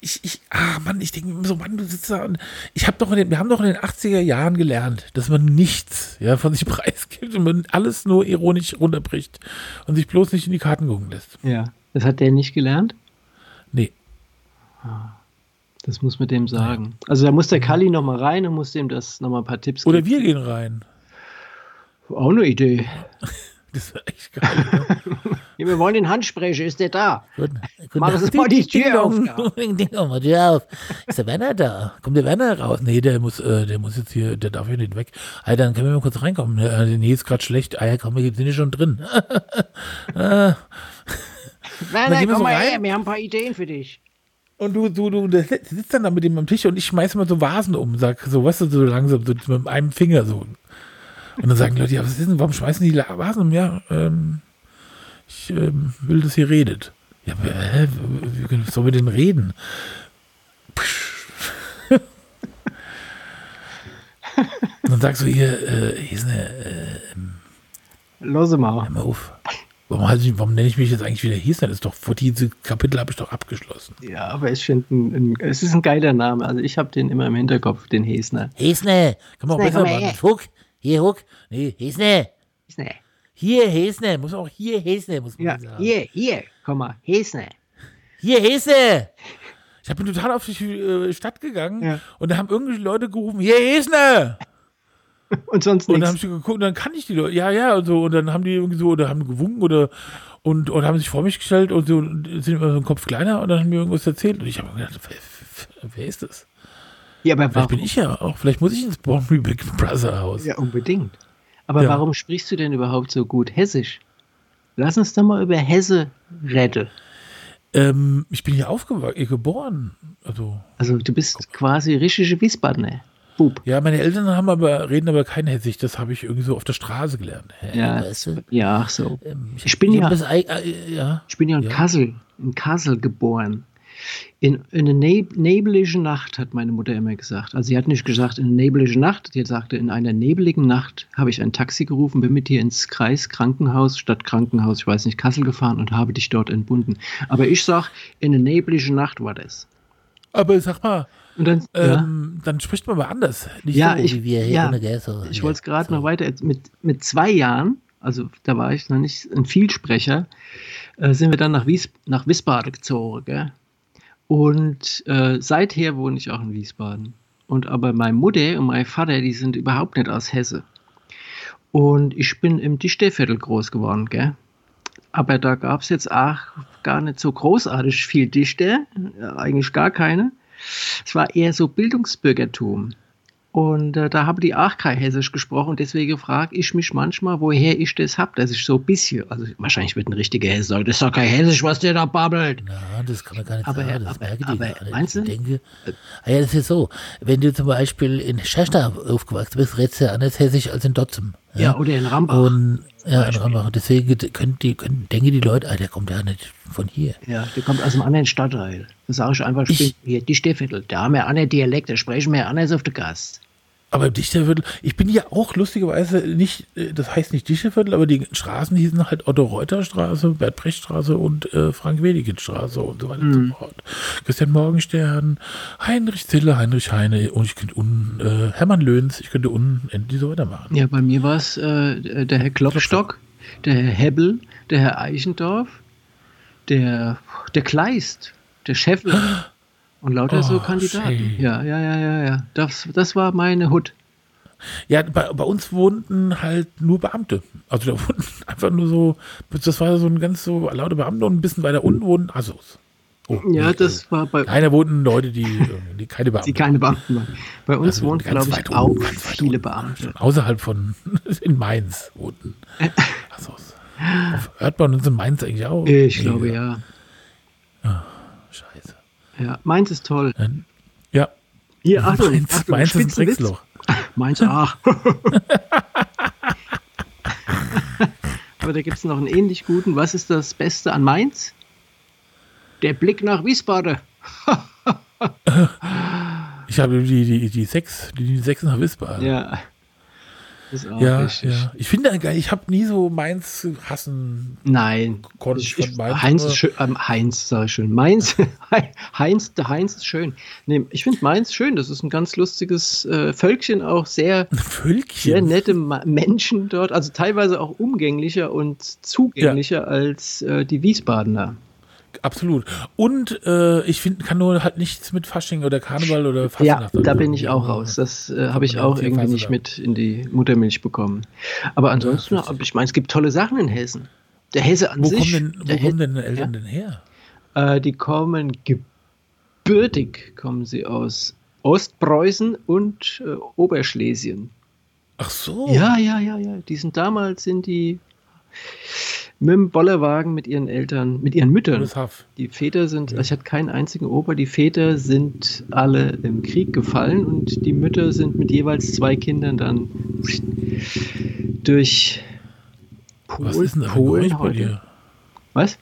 ich, ich, ah Mann, ich denke so, Mann, du sitzt da und ich habe doch in den, wir haben doch in den 80er Jahren gelernt, dass man nichts ja, von sich preisgibt und man alles nur ironisch runterbricht und sich bloß nicht in die Karten gucken lässt. Ja, das hat der nicht gelernt. Nee. Das muss mit dem sagen. Also da muss der Kalli noch mal rein und muss dem das noch mal ein paar Tipps Mhm. Oder geben. wir gehen rein. Auch eine Idee. Das wäre echt geil. Ne? Ja, wir wollen den Handsprecher, ist der da? Gut, Mach es mal die Tür auf. Ding, Tür auf. Ist der Werner da? Kommt der Werner raus? Nee, der muss, äh, der muss jetzt hier, der darf hier nicht weg. Alter, dann können wir mal kurz reinkommen. Äh, nee, ist gerade schlecht. Ah ja, komm, wir sind ja schon drin. äh, Werner, wir komm mal rein. her, wir haben ein paar Ideen für dich. Und du, du, du, sitzt dann da mit ihm am Tisch und ich schmeiß mal so Vasen um, sag so, weißt du, so langsam, so mit einem Finger so. Und dann sagen die Leute, ja, was ist denn, warum schmeißen die Vasen um? Ja, ähm, ich ähm, will, dass ihr redet. Ja, hä, wie sollen wir denn reden? Und dann sagst du hier, äh, hier ist eine, äh, Los mal. hör mal auf. Warum, heißt ich, warum nenne ich mich jetzt eigentlich wieder Hiesner? Das ist doch, vor diese Kapitel habe ich doch abgeschlossen. Ja, aber ich finde, es ist ein geiler Name. Also ich habe den immer im Hinterkopf, den Hesner. Hesne. Kann man auch Hesne, besser komm mal machen. Huck. Hier, Huck. Nee, Hesne. Hesner. Hier, Hesne. Muss auch hier Hesne, muss man Ja, sagen. hier, hier, komm mal, Hesner. Hier, Hesne. Ich bin total auf die äh, Stadt gegangen Ja. und da haben irgendwelche Leute gerufen, hier Hesner! Und sonst Und dann habe nichts. ich so geguckt und dann kannte ich die Leute. Ja, ja, und so. Und dann haben die irgendwie so, oder haben gewunken oder und, und haben sich vor mich gestellt und so und sind immer so einen Kopf kleiner und dann haben mir irgendwas erzählt. Und ich habe mir gedacht, wer, wer- ist das? Ja, aber Vielleicht bin warum? ich ja auch, vielleicht muss ich ins Born Big Brother Haus. Ja, unbedingt. Aber Ja. warum sprichst du denn überhaupt so gut Hessisch? Lass uns doch mal über Hesse reden. Ähm, ich bin hier aufgewachsen, geboren. Also, Also du bist quasi richtige Wiesbadener. Bub. ja, meine Eltern haben aber, reden aber kein Hessisch, das habe ich irgendwie so auf der Straße gelernt. Ja, weißt du? ja, ach so. Ähm, Ich bin hab ja- Das, äh, ja. Ich bin ja in Ja. Kassel, in Kassel geboren. In, in einer neb nebeligen Nacht, hat meine Mutter immer gesagt. Also sie hat nicht gesagt in einer nebeligen Nacht, sie sagte, in einer nebeligen Nacht habe ich ein Taxi gerufen, bin mit dir ins Kreis Krankenhaus, Stadt Krankenhaus, ich weiß nicht, Kassel gefahren und habe dich dort entbunden. Aber ich sag, in einer nebeligen Nacht war das. Aber sag mal, Und dann, ja, ähm, dann spricht man mal anders. Nicht Ja, so, ich- Wie wir hier ja, ohne. So, ich ja, wollte es gerade so. noch weiter, mit, mit zwei Jahren, also da war ich noch nicht ein Vielsprecher, äh, sind wir dann nach, Wies, nach Wiesbaden gezogen. Gell? Und äh, seither wohne ich auch in Wiesbaden. Und aber meine Mutter und mein Vater, die sind überhaupt nicht aus Hesse. Und ich bin im Dichterviertel groß geworden, gell? Aber da gab es jetzt auch gar nicht so großartig viel Dichter, ja, eigentlich gar keine. Es war eher so Bildungsbürgertum. Und äh, da haben die auch kein Hessisch gesprochen. Deswegen frage ich mich manchmal, woher ich das hab, dass ich so ein bisschen, also wahrscheinlich wird ein richtiger Hesse sagen, das ist doch kein Hessisch, was der da babbelt. Ja, das kann man gar nicht Aber- sagen. Das aber- merken die aber meinst du? Ich denke, ah ja, das ist so. Wenn du zum Beispiel in Schächter aufgewachsen bist, redest du ja anders hessisch als in Dotzum. Ja, oder in Rambach. Und ja, in. Rambach. Deswegen können die, können, denken die Leute, ah, der kommt ja nicht von hier. Ja, der kommt aus einem anderen Stadtteil. Da sage ich einfach, ich bin hier Dichterviertel. Da haben wir anderen Dialekt, da sprechen wir anders auf der Gast. Aber Dichterviertel, ich bin ja auch lustigerweise nicht, äh, das heißt nicht Dichterviertel, aber die Straßen hießen halt Otto-Reuter-Straße, Bert-Brecht-Straße und äh, Frank-Wedekind-Straße und so weiter und so fort. Christian Morgenstern, Heinrich Zille, Heinrich Heine und ich könnte unten, äh, Hermann Löhns, ich könnte unten endlich so weitermachen. Ja, bei mir war es äh, der Herr Klopstock, der Herr Hebbel, der Herr Eichendorf, der, der Kleist, der Scheffler und lauter so Oh, Kandidaten. schön. Ja, ja, ja, ja, ja. Das, das war meine Hut. Ja, bei, bei uns wohnten halt nur Beamte. Also da wohnten einfach nur so, das war so ein ganz so lauter Beamte und ein bisschen weiter unten wohnten Assos. Oh, Ja, nee, das war bei Keiner wohnten Leute, die, äh, die keine Beamte die keine Beamten waren. Bei uns ganz glaube ich, auch weit viele. Beamte. Außerhalb von, in Mainz wohnten. Auf- Hört man uns in Mainz eigentlich auch? Ich Nee, glaube, ja. Scheiße. Ja. Meins ist toll. Ja. Hier, Achtung, Mainz, Achtung, Mainz ist ein. Drecksloch. Meins auch. Aber da gibt es noch einen ähnlich guten. Was ist das Beste an Mainz? Der Blick nach Wiesbaden. Ich habe die, die, die sechs, die, die sechs nach Wiesbaden. Ja. Das ist auch ja, richtig. ja. Ich finde, geil, ich habe nie so Mainz hassen. Nein. Kon- Ich, von ich, Mainz Heinz ist schön. Ähm, Heinz, sag ich schön. Mainz. Heinz, der Heinz ist schön. Nee, ich finde Mainz schön. Das ist ein ganz lustiges äh, Völkchen, auch sehr, sehr Völkchen. nette Ma Menschen dort. Also teilweise auch umgänglicher und zugänglicher als äh, die Wiesbadener. Absolut. Und äh, ich finde, kann nur halt nichts mit Fasching oder Karneval oder Ja, Fastnacht. da bin ich auch raus. Das äh, habe ich auch irgendwie nicht mit in die Muttermilch bekommen. Aber ansonsten, ich meine, es gibt tolle Sachen in Hessen. Der Hesse an Wo sich. kommen denn, wo kommen denn Eltern Ja? denn her? Äh, die kommen gebürtig, kommen sie aus Ostpreußen und äh, Oberschlesien. Ach so. Ja, ja, ja, ja. Die sind damals sind die mit dem Bollerwagen mit ihren Eltern, mit ihren Müttern. Die Väter sind, also ich hatte keinen einzigen Opa, die Väter sind alle im Krieg gefallen und die Mütter sind mit jeweils zwei Kindern dann durch Pol, Was ist denn da Geräusch Polen bei dir? Was?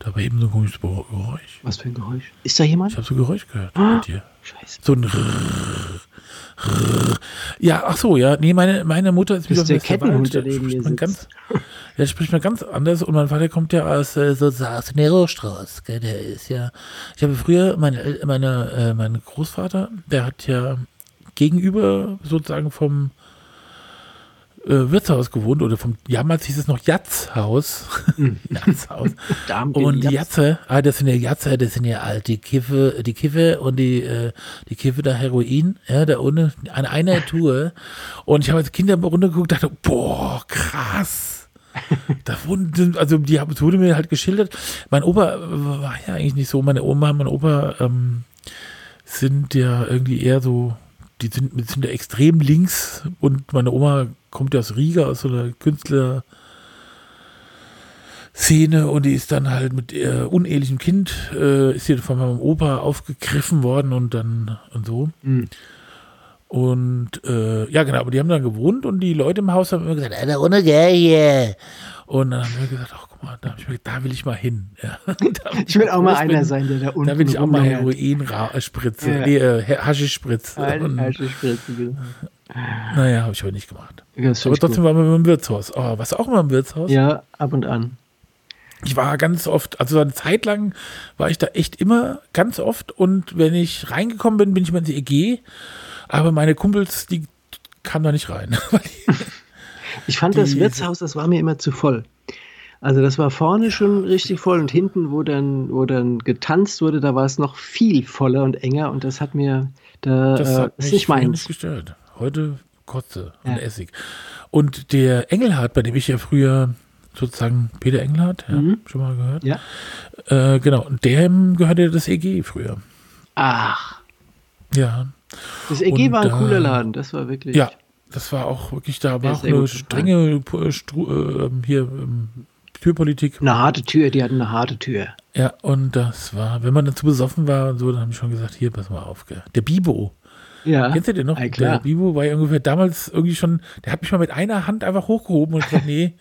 Da war eben so ein komisches Geräusch. Was für ein Geräusch? Ist da jemand? Ich habe so ein Geräusch gehört Ah. bei dir. Scheiße. So ein Rrrr, Rrrr. Ja, ach so, ja. Nee, meine, meine Mutter ist Das ist aus der Kettenhund, der neben mir ganz, Der spricht mal ganz anders und mein Vater kommt ja aus äh, so aus Nero-Strauß, gell, der ist ja. Ich habe früher meine, meine, äh, mein Großvater, der hat ja gegenüber sozusagen vom äh, Wirtshaus gewohnt oder vom, damals hieß es noch Jatzhaus. Jatzhaus. Darm- Und die Jatz- Jatze, ah, das sind ja Jatze, das sind ja alt, die Kiffe, die Kiffe und die, äh, die Kiffe da Heroin, ja, da ohne, an einer Tour. Und ich habe als Kind runtergeguckt und dachte, boah, krass. Da wurden, also die wurde mir halt geschildert. Mein Opa war ja eigentlich nicht so. Meine Oma, mein Opa ähm, sind ja irgendwie eher so, die sind, sind ja extrem links und meine Oma kommt ja aus Riga, aus so einer Künstler. Szene und die ist dann halt mit äh, unehelichem Kind, äh, ist hier von meinem Opa aufgegriffen worden und dann und so. Mhm. Und äh, ja, genau, aber die haben dann gewohnt und die Leute im Haus haben immer gesagt, Ja, da ohne gell hier. und dann haben wir gesagt, ach guck mal, da, mir, da will ich mal hin. Ja. Ich will auch mal einer bin, sein, der da unten Da will ich auch mal. Heroin äh, spritze, Ja. nee, äh, Spritze, genau. naja, habe ich aber nicht gemacht. Das Aber trotzdem waren wir im Wirtshaus. Oh, warst du auch mal im Wirtshaus? gut. Ja, ab und an. Ich war ganz oft, also eine Zeit lang war ich da echt immer ganz oft und wenn ich reingekommen bin, bin ich immer ins EG, aber meine Kumpels, die kamen da nicht rein. Ich fand das Die- Wirtshaus, das war mir immer zu voll. Also das war vorne schon richtig voll und hinten, wo dann, wo dann getanzt wurde, da war es noch viel voller und enger und das hat mir, da das äh, hat ist mich nicht meins. nicht gestört. Heute Kotze und Ja. Essig. Und der Engelhardt, bei dem ich ja früher sozusagen Peter Engelhardt, ja, Mhm. schon mal gehört. Ja. Äh, genau, und dem gehörte das EG früher. Ach, Ja. Das EG Und war ein da- cooler Laden, das war wirklich. Ja, das war auch wirklich, da war auch eine strenge äh, Stru äh, hier ähm, Türpolitik. Eine harte Tür, die hatten eine harte Tür. Ja, und das war, wenn man dazu besoffen war und so, dann habe ich schon gesagt, hier, pass mal auf. Gell. Der Bibo, Ja. kennst du den noch? Ja. Der Bibo war ja ungefähr damals irgendwie schon, der hat mich mal mit einer Hand einfach hochgehoben und gesagt, nee,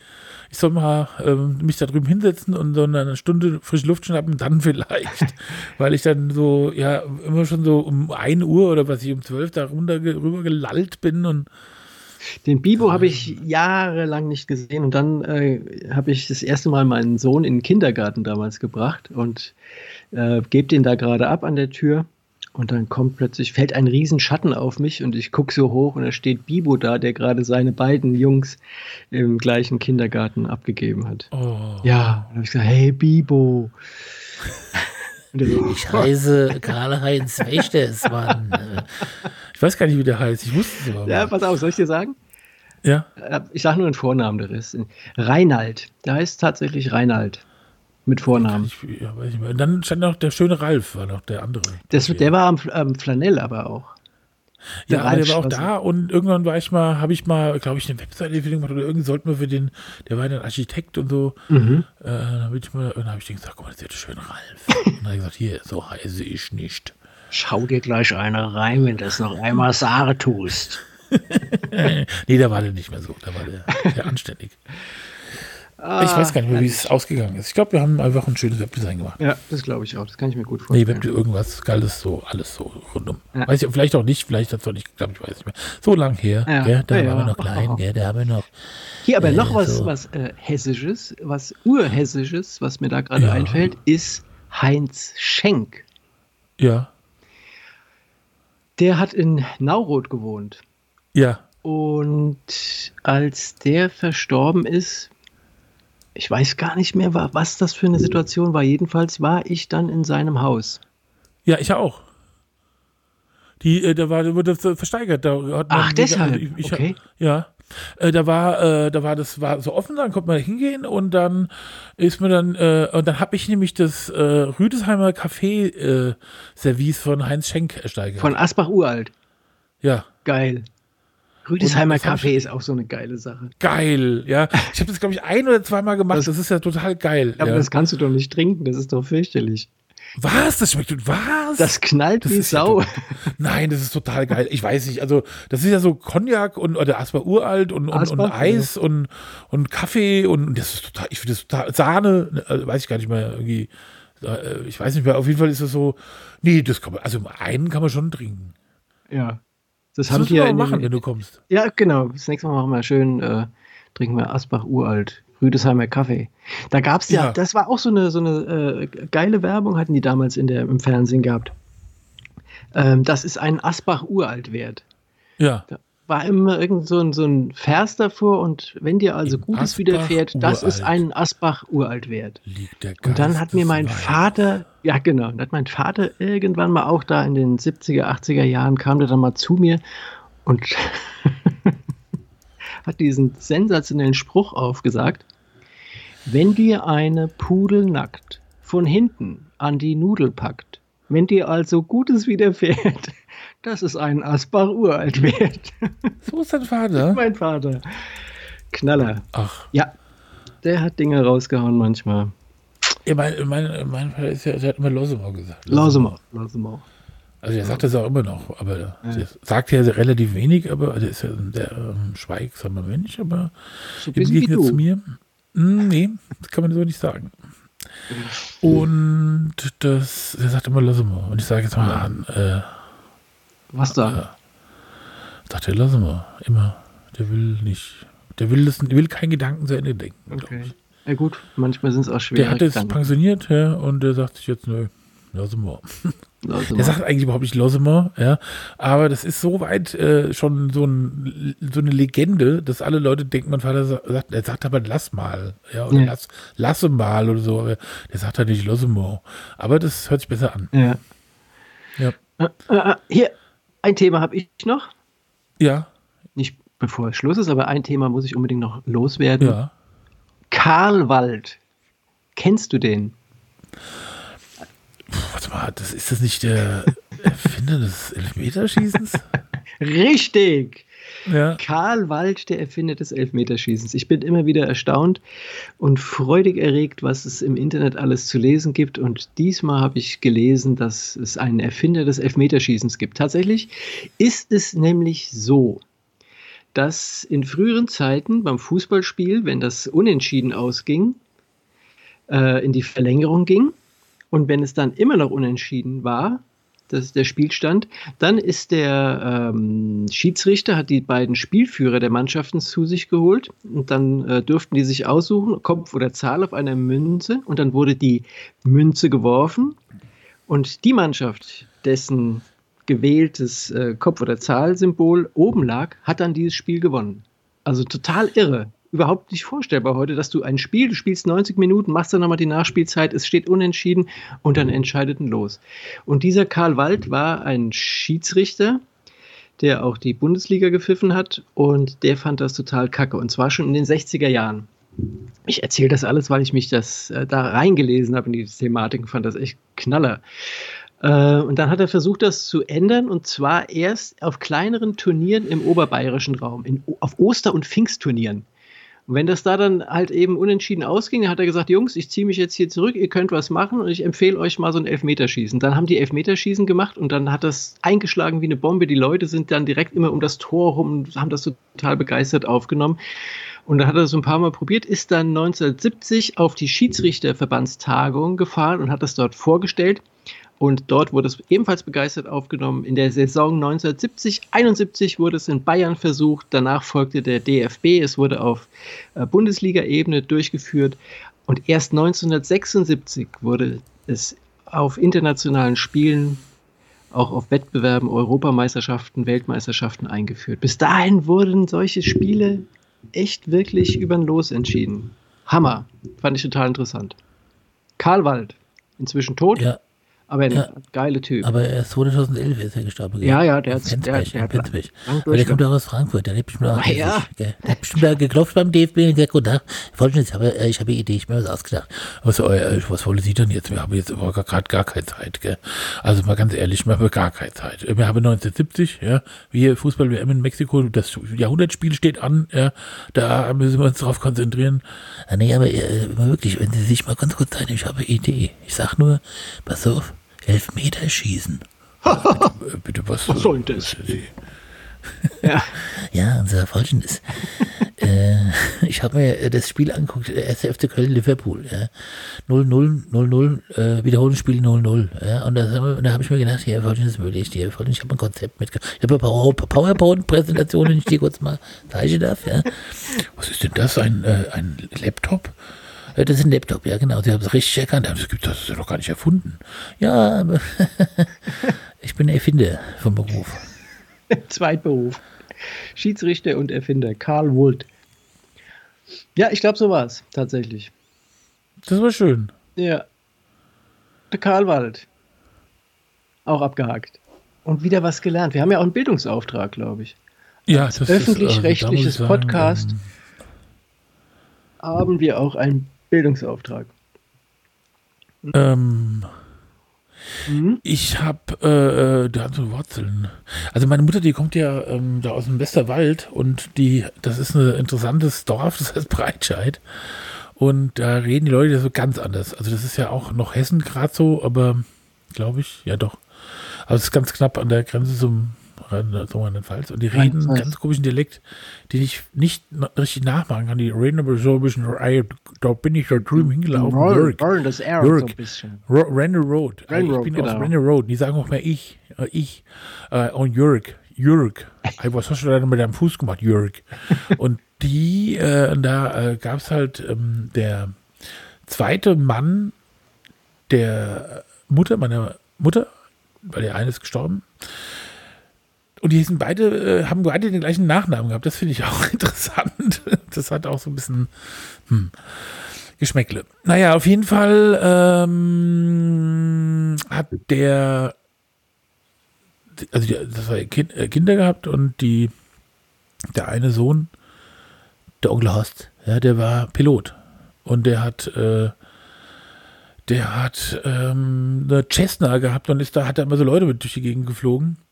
ich soll mal ähm, mich da drüben hinsetzen und so eine Stunde frische Luft schnappen, dann vielleicht. Weil ich dann so, ja, immer schon so um 1 Uhr oder was ich um 12 da runter rüber gelallt bin und Den Bibo habe ich jahrelang nicht gesehen und dann äh, habe ich das erste Mal meinen Sohn in den Kindergarten damals gebracht und äh, gebe den da gerade ab an der Tür und dann kommt plötzlich, fällt ein riesen Schatten auf mich und ich gucke so hoch und da steht Bibo da, der gerade seine beiden Jungs im gleichen Kindergarten abgegeben hat. oh. Ja, und habe ich gesagt, hey Bibo. Ich heiße Karl-Heinz Wächters, Mann. Ich weiß gar nicht, wie der heißt. Ich wusste es aber. ja, pass auf, soll ich dir sagen? ja. Äh, Ich sage nur den Vornamen, der Rest. Reinald. Der heißt tatsächlich Reinald. Mit Vornamen. Ich, ja, weiß ich mal. Und dann stand noch der schöne Ralf, war noch der andere. Das, der war am, am Flanell aber auch. ja, der aber der war auch da und irgendwann war ich mal, habe ich mal, glaube ich, eine Webseite gemacht oder irgendwie sollten wir für den, der war ja ein Architekt und so. Mhm. Äh, dann habe ich mal, und dann habe ich den gesagt, guck mal, das ist ja der schöne Ralf. und dann habe ich gesagt, hier, so heiße ich nicht. Schau dir gleich eine rein, wenn du das noch einmal Sare tust. nee, da war der nicht mehr so, da war der sehr anständig. Ich weiß gar nicht mehr, wie es ausgegangen ist. Ich glaube, wir haben einfach ein schönes Webdesign gemacht. Ja, das glaube ich auch. Das kann ich mir gut Nee, vorstellen. Web irgendwas Geiles, so, alles so rundum. Ja. Weiß ich, vielleicht auch nicht, vielleicht hat es auch nicht geklappt, ich weiß nicht mehr. So lang her, Ja. gell? da Ja, waren wir noch klein, gell? da haben wir noch. Hier aber noch Äh, was, so. was äh, Hessisches, was Urhessisches, was mir da gerade einfällt, ist Heinz Schenk. Ja, Der hat in Nauroth gewohnt. ja, Und als der verstorben ist, ich weiß gar nicht mehr, wa- was das für eine Situation war. Jedenfalls war ich dann in seinem Haus. ja, ich auch. Die, äh, da war, wurde versteigert. Da Ach, deshalb? Ich, ich, Okay. Ja, Äh, da war, äh, da war das war so offen, dann konnte man hingehen und dann ist mir dann, äh, und dann habe ich nämlich das äh, Rüdesheimer Café-Service von Heinz Schenk ersteigert. Von Asbach Uralt. ja. Geil. Rüdesheimer das Kaffee ist auch so eine geile Sache. Geil, ja. Ich habe das, glaube ich, ein oder zweimal gemacht. Das, Das- ist ja total geil. Aber ja. das kannst du doch nicht trinken, das ist doch fürchterlich. was? Das schmeckt was? Das knallt Das wie ist ja Sau. to- Nein, das ist total geil. Ich weiß nicht, also das ist ja so Cognac und oder Asper uralt und, und, und Asbach, Eis und, und Kaffee und, und das ist total, ich finde das total, Sahne, äh, weiß ich gar nicht mehr irgendwie, äh, ich weiß nicht mehr, auf jeden Fall ist es so, nee, das kann man, also einen kann man schon trinken. ja. Das, Das haben die ja in machen, den, wenn du kommst. Ja, genau. Das nächste Mal machen wir schön, äh, trinken wir Asbach Uralt. Rüdesheimer Kaffee. Da gab es ja, Ja. das war auch so eine, so eine äh, geile Werbung, hatten die damals in der, im Fernsehen gehabt. Ähm, das ist ein Asbach Uralt wert. Ja, Da war immer irgend so ein, so ein Vers davor und wenn dir also Im Gutes Asbach widerfährt, das ist ein Asbach Uralt wert. Und dann hat mir mein Vater, ja genau, hat mein Vater irgendwann mal auch da in den 70er, 80er Jahren, kam der dann mal zu mir und hat diesen sensationellen Spruch aufgesagt. Wenn dir eine Pudel nackt von hinten an die Nudel packt, wenn dir also Gutes widerfährt, das ist ein Asbach uralt wert. Weihs. So ist dein Vater? mein Vater. Knaller. Ach, Ja, der hat Dinge rausgehauen manchmal. ja, mein, mein, mein Vater ist ja, der hat immer Losemau gesagt. Lausemau. Lausemau. Also er sagt das auch immer noch, aber der sagt ja relativ wenig, aber der ist ja ein sehr ähm, schweigsamer Mensch, aber So im Gegensatz zu mir, hm, nee, das kann man so nicht sagen. Und das, er sagt immer, lass mal. Und ich sage jetzt mal an, äh, Was da? sagt er, lass mal, immer. Der will nicht, der will das, der will keinen Gedanken zu Ende denken. Okay. ich. Ja gut, manchmal sind es auch schwere Der hat jetzt pensioniert, ja, und der sagt sich jetzt, nö, lass mal. Lausemau. Der sagt eigentlich überhaupt nicht Losemer, ja. Aber das ist so weit äh, schon so, ein, so eine Legende, dass alle Leute denken, mein Vater sa- sagt, er sagt aber lass mal, ja, oder Ja. lass, lasse mal oder so. Der sagt halt nicht Losemer. Aber das hört sich besser an. Ja. Ja. Äh, äh, hier, ein Thema habe ich noch. Ja, Nicht bevor es Schluss ist, aber ein Thema muss ich unbedingt noch loswerden. ja. Karlwald. Kennst du den? Puh, warte mal, das, ist das nicht der Erfinder des Elfmeterschießens? Richtig! Ja. Karl Wald, der Erfinder des Elfmeterschießens. Ich bin immer wieder erstaunt und freudig erregt, was es im Internet alles zu lesen gibt. Und diesmal habe ich gelesen, dass es einen Erfinder des Elfmeterschießens gibt. Tatsächlich ist es nämlich so, dass in früheren Zeiten beim Fußballspiel, wenn das unentschieden ausging, äh, in die Verlängerung ging und wenn es dann immer noch unentschieden war, das ist der Spielstand, dann ist der ähm, Schiedsrichter, hat die beiden Spielführer der Mannschaften zu sich geholt und dann äh, durften die sich aussuchen, Kopf oder Zahl auf einer Münze und dann wurde die Münze geworfen und die Mannschaft, dessen gewähltes äh, Kopf- oder Zahlsymbol oben lag, hat dann dieses Spiel gewonnen. Also total irre. Überhaupt nicht vorstellbar heute, dass du ein Spiel, du spielst 90 Minuten, machst dann nochmal die Nachspielzeit, es steht unentschieden und dann entscheidet ein Los. Und dieser Karl Wald war ein Schiedsrichter, der auch die Bundesliga gepfiffen hat und der fand das total kacke und zwar schon in den 60er Jahren. Ich erzähle das alles, weil ich mich das äh, da reingelesen habe in die Thematik und fand das echt knaller. Äh, und dann hat er versucht, das zu ändern und zwar erst auf kleineren Turnieren im oberbayerischen Raum, in, auf Oster- und Pfingstturnieren. Und wenn das da dann halt eben unentschieden ausging, hat er gesagt, Jungs, ich ziehe mich jetzt hier zurück, ihr könnt was machen und ich empfehle euch mal so ein Elfmeterschießen. Dann haben die Elfmeterschießen gemacht und dann hat das eingeschlagen wie eine Bombe. Die Leute sind dann direkt immer um das Tor rum und haben das total begeistert aufgenommen. Und dann hat er so ein paar Mal probiert, ist dann 1970 auf die Schiedsrichterverbandstagung gefahren und hat das dort vorgestellt. Und dort wurde es ebenfalls begeistert aufgenommen. In der Saison 1970, 71 wurde es in Bayern versucht. Danach folgte der DFB. Es wurde auf äh, Bundesliga-Ebene durchgeführt. Und erst 1976 wurde es auf internationalen Spielen, auch auf Wettbewerben, Europameisterschaften, Weltmeisterschaften eingeführt. Bis dahin wurden solche Spiele echt wirklich über den Los entschieden. Hammer. Fand ich total interessant. Karl Wald, inzwischen tot, Ja. Aber ein Ja. geiler Typ. Aber er ist 2011 ist er gestorben. gell? Ja, ja, der In hat's- der- der hat Penzberg. der kommt auch aus Frankfurt, der lebt bestimmt auch Ah, ja. Der hat bestimmt da geklopft beim DFB und gesagt, guten Tag, ich habe, äh, ich habe eine Idee, ich habe mir was ausgedacht. Was, äh, was wollen Sie denn jetzt? Wir haben jetzt gerade gar keine Zeit, gell? Also mal ganz ehrlich, wir haben gar keine Zeit. Wir haben 1970, ja, wir Fußball-WM in Mexiko, das Jahrhundertspiel steht an, ja, da müssen wir uns drauf konzentrieren. Ah, nee, aber äh, wirklich, wenn Sie sich mal ganz kurz Zeit nehmen, ich habe eine Idee. Ich sag nur, pass auf, Elfmeter schießen. bitte, bitte, was? Was soll denn das? Ja. Ja, unser Folgendes. äh, ich habe mir äh, das Spiel angeguckt, äh, 1. FC Köln-Liverpool. Ja. 0-0, 0-0, äh, Wiederholungsspiel 0-0. Ja. Und wir- da habe ich mir gedacht, ja, folgendes würde ich dir. Folgendes, ich habe ein Konzept mitgebracht. Ich habe eine Power- PowerPoint-Präsentation, wenn ich dir kurz mal zeigen darf. Ja. Was ist denn das? Ein, äh, ein Laptop? Äh, Das ist ein Laptop, ja genau. Sie haben es richtig erkannt. Das gibt das ist ja noch gar nicht erfunden. Ja, aber ich bin Erfinder vom Beruf. Zweitberuf. Schiedsrichter und Erfinder. Karl Wold. Ja, ich glaube, so war es tatsächlich. Das war schön. Ja. Der Karlwald. Auch abgehakt. Und wieder was gelernt. Wir haben ja auch einen Bildungsauftrag, glaube ich. Ja, das ist, öffentlich-rechtliches sagen, Podcast. ähm, Haben wir auch einen Bildungsauftrag. Ähm, Mhm. ich habe, äh, äh, da hat so Wurzeln. Also meine Mutter, die kommt ja ähm, da aus dem Westerwald und die, das ist ein interessantes Dorf, das heißt Breitscheid. Und da reden die Leute so ganz anders. Also das ist ja auch noch Hessen gerade so, aber glaube ich, ja doch. Aber es ist ganz knapp an der Grenze zum Zum Rheinland-Pfalz. Und die reden einen Rheinland-Pfalz. ganz komischen Dialekt, den ich nicht richtig nachmachen kann. Die reden aber so ein bisschen, da bin ich da drüben hingelaufen. Jörg. Rollen das R Jörg. so ein bisschen. Ro Renne Road. Renne ich Road, bin genau. aus Renne Road. Die sagen auch mehr ich. Äh, ich. Äh, und Jörg. Jörg. Was hast du da mit deinem Fuß gemacht, Jörg? und die, äh, da äh, gab es halt ähm, der zweite Mann der Mutter, meiner Mutter, weil der eine ist gestorben. Und die sind beide, äh, haben beide den gleichen Nachnamen gehabt. Das finde ich auch interessant. Das hat auch so ein bisschen hm, Geschmäckle. Naja, auf jeden Fall ähm, hat der, also die, das war kind, äh, Kinder gehabt und die, der eine Sohn, der Onkel Horst, ja, der war Pilot. Und der hat, äh, der hat ähm, eine Cessna gehabt und ist da, hat da immer so Leute mit durch die Gegend geflogen.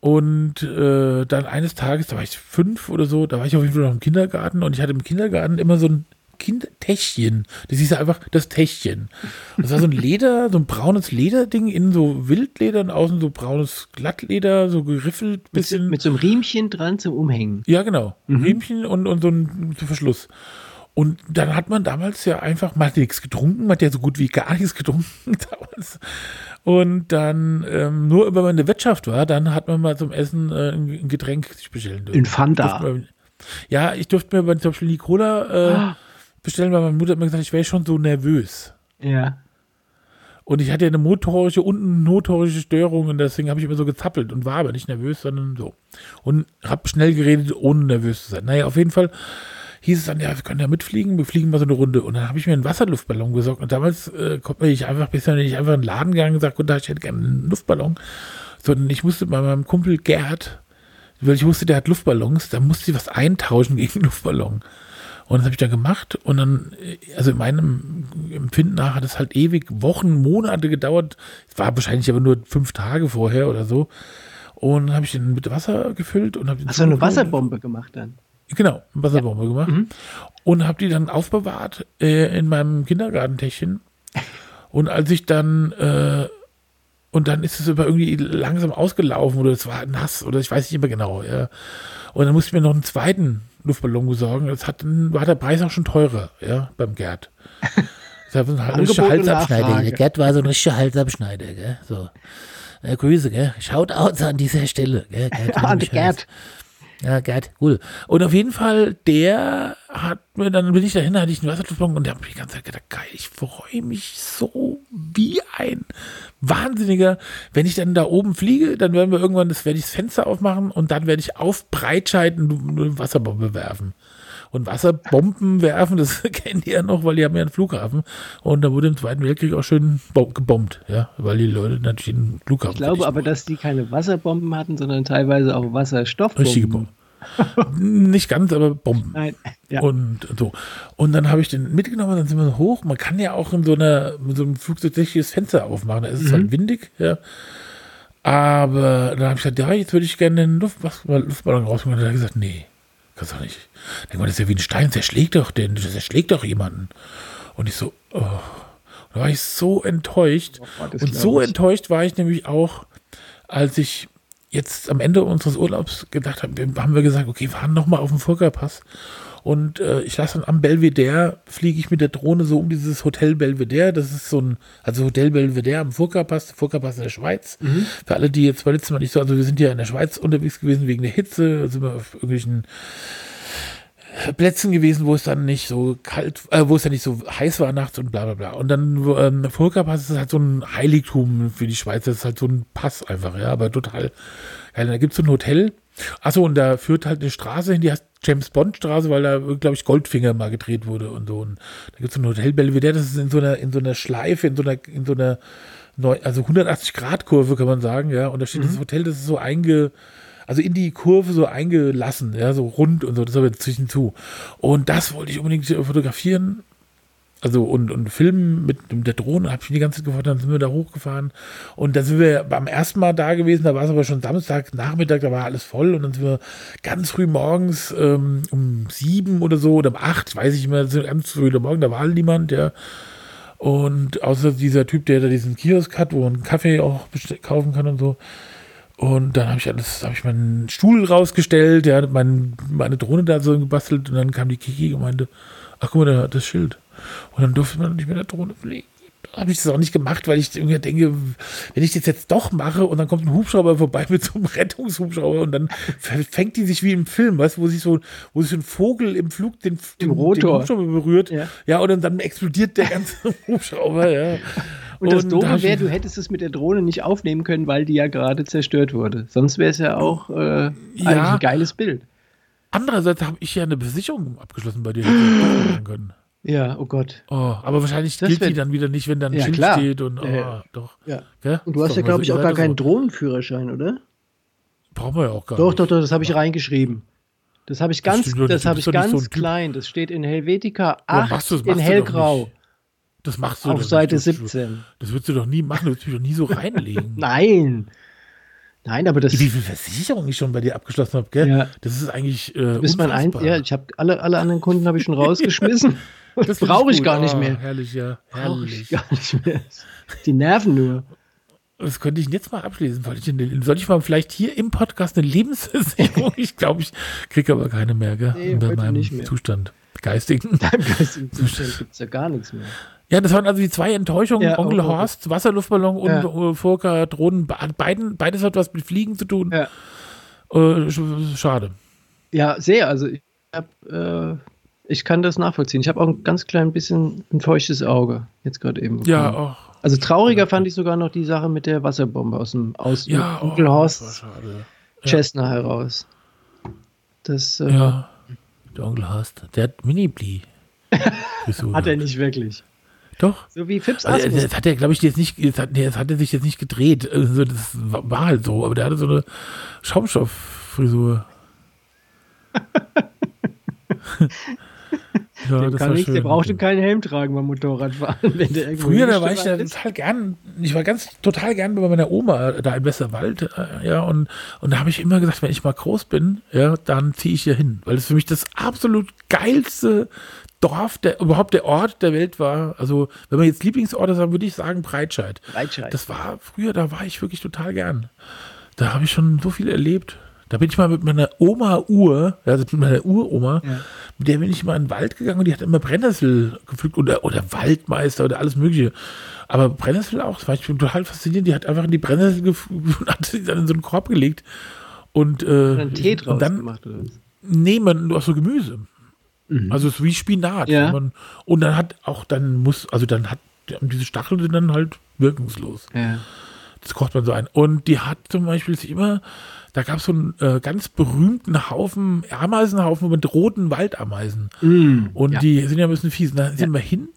Und äh, dann eines Tages, da war ich fünf oder so, da war ich auf jeden Fall noch im Kindergarten und ich hatte im Kindergarten immer so ein Kindtäschchen. Das hieß einfach das Täschchen. Das war so ein Leder, so ein braunes Lederding, innen so Wildleder und außen so braunes Glattleder, so geriffelt, Mit, bisschen. mit so einem Riemchen dran zum Umhängen. Ja, genau. Mhm. Riemchen und, und so ein Verschluss. Und dann hat man damals ja einfach, man hat nichts getrunken, man hat ja so gut wie gar nichts getrunken damals. Und dann, ähm, nur wenn man in der Wirtschaft war, dann hat man mal zum Essen äh, ein Getränk sich bestellen dürfen. In Fanta. Man- Ja, ich durfte mir zum Beispiel die Cola äh, Ah. bestellen, weil meine Mutter hat mir gesagt, ich wäre schon so nervös. Ja. Und ich hatte ja eine motorische und eine motorische Störung und deswegen habe ich immer so gezappelt und war aber nicht nervös, sondern so. Und habe schnell geredet, ohne nervös zu sein. Naja, auf jeden Fall hieß es dann, ja, wir können ja mitfliegen, wir fliegen mal so eine Runde. Und dann habe ich mir einen Wasserluftballon besorgt. Und damals äh, konnte ich einfach, bis dann nicht einfach in den Laden gegangen und gesagt, guten Tag, ich hätte gerne einen Luftballon. Sondern ich musste bei meinem Kumpel Gerd, weil ich wusste, der hat Luftballons, da musste ich was eintauschen gegen einen Luftballon. Und das habe ich dann gemacht und dann, äh, also in meinem Empfinden nach hat es halt ewig Wochen, Monate gedauert. Es war wahrscheinlich aber nur fünf Tage vorher oder so. Und dann habe ich den mit Wasser gefüllt und habe Hast du eine. Wasserbombe gemacht dann? Genau, Wasserbombe gemacht. Und habe die dann aufbewahrt äh, in meinem Kindergartentäschchen. Und als ich dann, äh, und dann ist es aber irgendwie langsam ausgelaufen oder es war nass oder ich weiß nicht mehr genau. Ja. Und dann musste ich mir noch einen zweiten Luftballon besorgen. Das hat, dann war der Preis auch schon teurer, ja, beim Gerd. Das war ein Angebot richtiger Halsabschneider. Der Gerd war so ein richtiger Halsabschneider, gell? So. Äh, Grüße, gell? Shoutouts an dieser Stelle, gell? Gerd, hörst. Gerd. Ja, Gerd, Cool. Und auf jeden Fall, der hat mir, dann bin ich dahin, da hatte ich einen Wasserluftballon und der hat mich die ganze Zeit gedacht, geil, ich freue mich so wie ein Wahnsinniger. Wenn ich dann da oben fliege, dann werden wir irgendwann, das werde ich das Fenster aufmachen und dann werde ich auf Breitscheid eine eine Wasserbombe werfen. Und Wasserbomben werfen, das kennen die ja noch, weil die haben ja einen Flughafen. Und da wurde im Zweiten Weltkrieg auch schön gebombt, ja, weil die Leute natürlich den Flughafen. Ich glaube aber, dass die keine Wasserbomben hatten, sondern teilweise auch Wasserstoffbomben. Richtige Bomben. Nicht ganz, aber Bomben. Nein. Ja. Und so. Und dann habe ich den mitgenommen, dann sind wir hoch. Man kann ja auch in so einer, mit so einem Flugzeug tatsächlich Fenster aufmachen. Da ist es Mhm. halt windig, ja. Aber dann habe ich gesagt, ja, jetzt würde ich gerne den Luftballon rausmachen. Und er hat gesagt, nee, kannst doch nicht. Denk mal, das ist ja wie ein Stein, der schlägt doch den, das erschlägt doch jemanden. Und ich so, oh. Und da war ich so enttäuscht. Oh, Und so ich. enttäuscht war ich nämlich auch, als ich jetzt am Ende unseres Urlaubs gedacht habe, haben wir gesagt, okay, wir fahren nochmal auf den Furka-Pass. Und äh, ich lasse dann am Belvedere, fliege ich mit der Drohne so um dieses Hotel Belvedere. Das ist so ein, also Hotel Belvedere am Furka-Pass, Furka-Pass in der Schweiz. Für alle, die jetzt beim letzten Mal nicht so, also wir sind ja in der Schweiz unterwegs gewesen wegen der Hitze, sind wir auf irgendwelchen Plätzen gewesen, wo es dann nicht so kalt, äh, wo es dann nicht so heiß war nachts und bla bla bla. Und dann ähm, Volkerpass ist halt so ein Heiligtum für die Schweiz, das ist halt so ein Pass einfach, ja, aber total geil. Da gibt es so ein Hotel. Achso, und da führt halt eine Straße hin, die heißt James Bond Straße, weil da, glaube ich, Goldfinger mal gedreht wurde und so. Und da gibt es so ein Hotel Belvedere, das ist in so einer, in so einer Schleife, in so einer, in so einer, neu, also 180 Grad Kurve kann man sagen, ja. Und da steht das Hotel, das ist so einge, also in die Kurve so eingelassen, ja, so rund und so, das ist aber zwischen zu. Und das wollte ich unbedingt fotografieren. Also und, und filmen mit, der Drohne, habe ich die ganze Zeit gefordert, dann sind wir da hochgefahren. Und dann sind wir beim ersten Mal da gewesen, da war es aber schon Samstag, Nachmittag, da war alles voll. Und dann sind wir ganz früh morgens ähm, um sieben oder so oder um acht, weiß ich mehr, ganz früh oder morgen, da war niemand, ja. Und außer dieser Typ, der da diesen Kiosk hat, wo man Kaffee auch kaufen kann und so. Und dann habe ich alles, habe ich meinen Stuhl rausgestellt, ja, mein, meine Drohne da so gebastelt und dann kam die Kiki und meinte, ach guck mal, da hat das Schild. Und dann durfte man nicht mit der Drohne fliegen. Da habe ich das auch nicht gemacht, weil ich irgendwie denke, wenn ich das jetzt doch mache und dann kommt ein Hubschrauber vorbei mit so einem Rettungshubschrauber und dann fängt die sich wie im Film, weißt du, wo sich so, wo sich so ein Vogel im Flug den, den, den Hubschrauber berührt. Ja. Ja, und dann, dann explodiert der ganze Hubschrauber, ja. Und das Doofe ich- wäre, du hättest es mit der Drohne nicht aufnehmen können, weil die ja gerade zerstört wurde. Sonst wäre es ja auch äh, eigentlich ein geiles Bild. Andererseits habe ich ja eine Versicherung abgeschlossen bei dir. Können. Ja, oh Gott. Oh, aber wahrscheinlich Das gilt die dann wieder nicht, wenn dann ein Ja, Schild klar. steht und oh, Ja. doch. Ja. Gell? Und du hast ja, doch glaube ich, so, auch gar doch keinen so. Drohnenführerschein, oder? Brauchen wir ja auch gar Doch, nicht. doch, doch, das habe ich reingeschrieben. Das habe ich ganz, doch das du habe bist ich doch so ganz Typ. klein. Das steht in Helvetica Aber 8 machst du- in machst du doch hellgrau. Das machst du auf doch Seite nicht. Das- 17. Das würdest du doch nie machen, das würdest du doch nie so reinlegen. Nein. Nein, aber das Wie viel Versicherung ich schon bei dir abgeschlossen habe, gell? Ja. Das ist eigentlich äh, ist mein ein, ja, ich habe alle, alle anderen Kunden habe ich schon rausgeschmissen. Das brauche ich gut. gar nicht Ah, mehr. Herrlich, ja. Ich Herrlich. gar nicht mehr. Die nerven nur. Das könnte ich jetzt mal abschließen. Soll ich, in- soll ich mal vielleicht hier im Podcast eine Lebensversicherung? ich glaube, ich kriege aber keine mehr, gell? Nee, Bei heute meinem. Zustand. Geistigen. Beim geistigen Zustand gibt es ja gar nichts mehr. Ja, das waren also die zwei Enttäuschungen. Ja, Onkel oh, oh, oh. Horst, Wasserluftballon und Ja. äh, Furka, Drohnen. Be- Beiden, beides hat was mit Fliegen zu tun. Ja. Äh, sch- schade. Ja, sehr. Also ich, hab, äh, ich kann das nachvollziehen. Ich habe auch ein ganz klein bisschen ein feuchtes Auge jetzt gerade eben. Ja, bekommen. auch. Also trauriger fand ich sogar noch die Sache mit der Wasserbombe aus dem aus dem Ja, Onkel oh, Horst schade. Ja. Heraus. Das äh, Ja, der Onkel Horst, der hat Mini-Bli. Hat er nicht wirklich. Doch. So wie Fips Also, das hat er, glaube ich, jetzt nicht, das hat, nee, das hat er sich jetzt nicht gedreht. Also, das war, war halt so, aber der hatte so eine Schaumstofffrisur. ja, Dem das kann schön. der brauchte keinen Helm tragen beim Motorradfahren, wenn der Früher, da war ich ja total gern, ich war ganz total gern bei meiner Oma da im Westerwald, äh, ja, und, und da habe ich immer gesagt, wenn ich mal groß bin, ja, dann ziehe ich hier hin, weil es für mich das absolut geilste Dorf, der überhaupt der Ort der Welt war. Also, wenn man jetzt Lieblingsorte sagt, würde ich sagen Breitscheid. Breitscheid. Das war früher, da war ich wirklich total gern. Da habe ich schon so viel erlebt. Da bin ich mal mit meiner Oma-Uhr, also mit meiner Uroma, Ja. mit der bin ich mal in den Wald gegangen und die hat immer Brennnessel gepflückt oder, oder Waldmeister oder alles Mögliche. Aber Brennnessel auch, das war ich total faszinierend. Die hat einfach in die Brennnessel gepflückt und hat sie dann in so einen Korb gelegt. Und, äh, einen Tee draus und dann gemacht oder was? nehmen du hast so Gemüse. Also es ist wie Spinat. Ja. Man, und dann hat auch dann muss, also dann hat diese Stacheln sind dann halt wirkungslos. Ja. Das kocht man so ein. Und die hat zum Beispiel sich immer, da gab es so einen äh, ganz berühmten Haufen, Ameisenhaufen mit roten Waldameisen. Mm, Und ja. die sind ja ein bisschen fies. Da sind wir hin.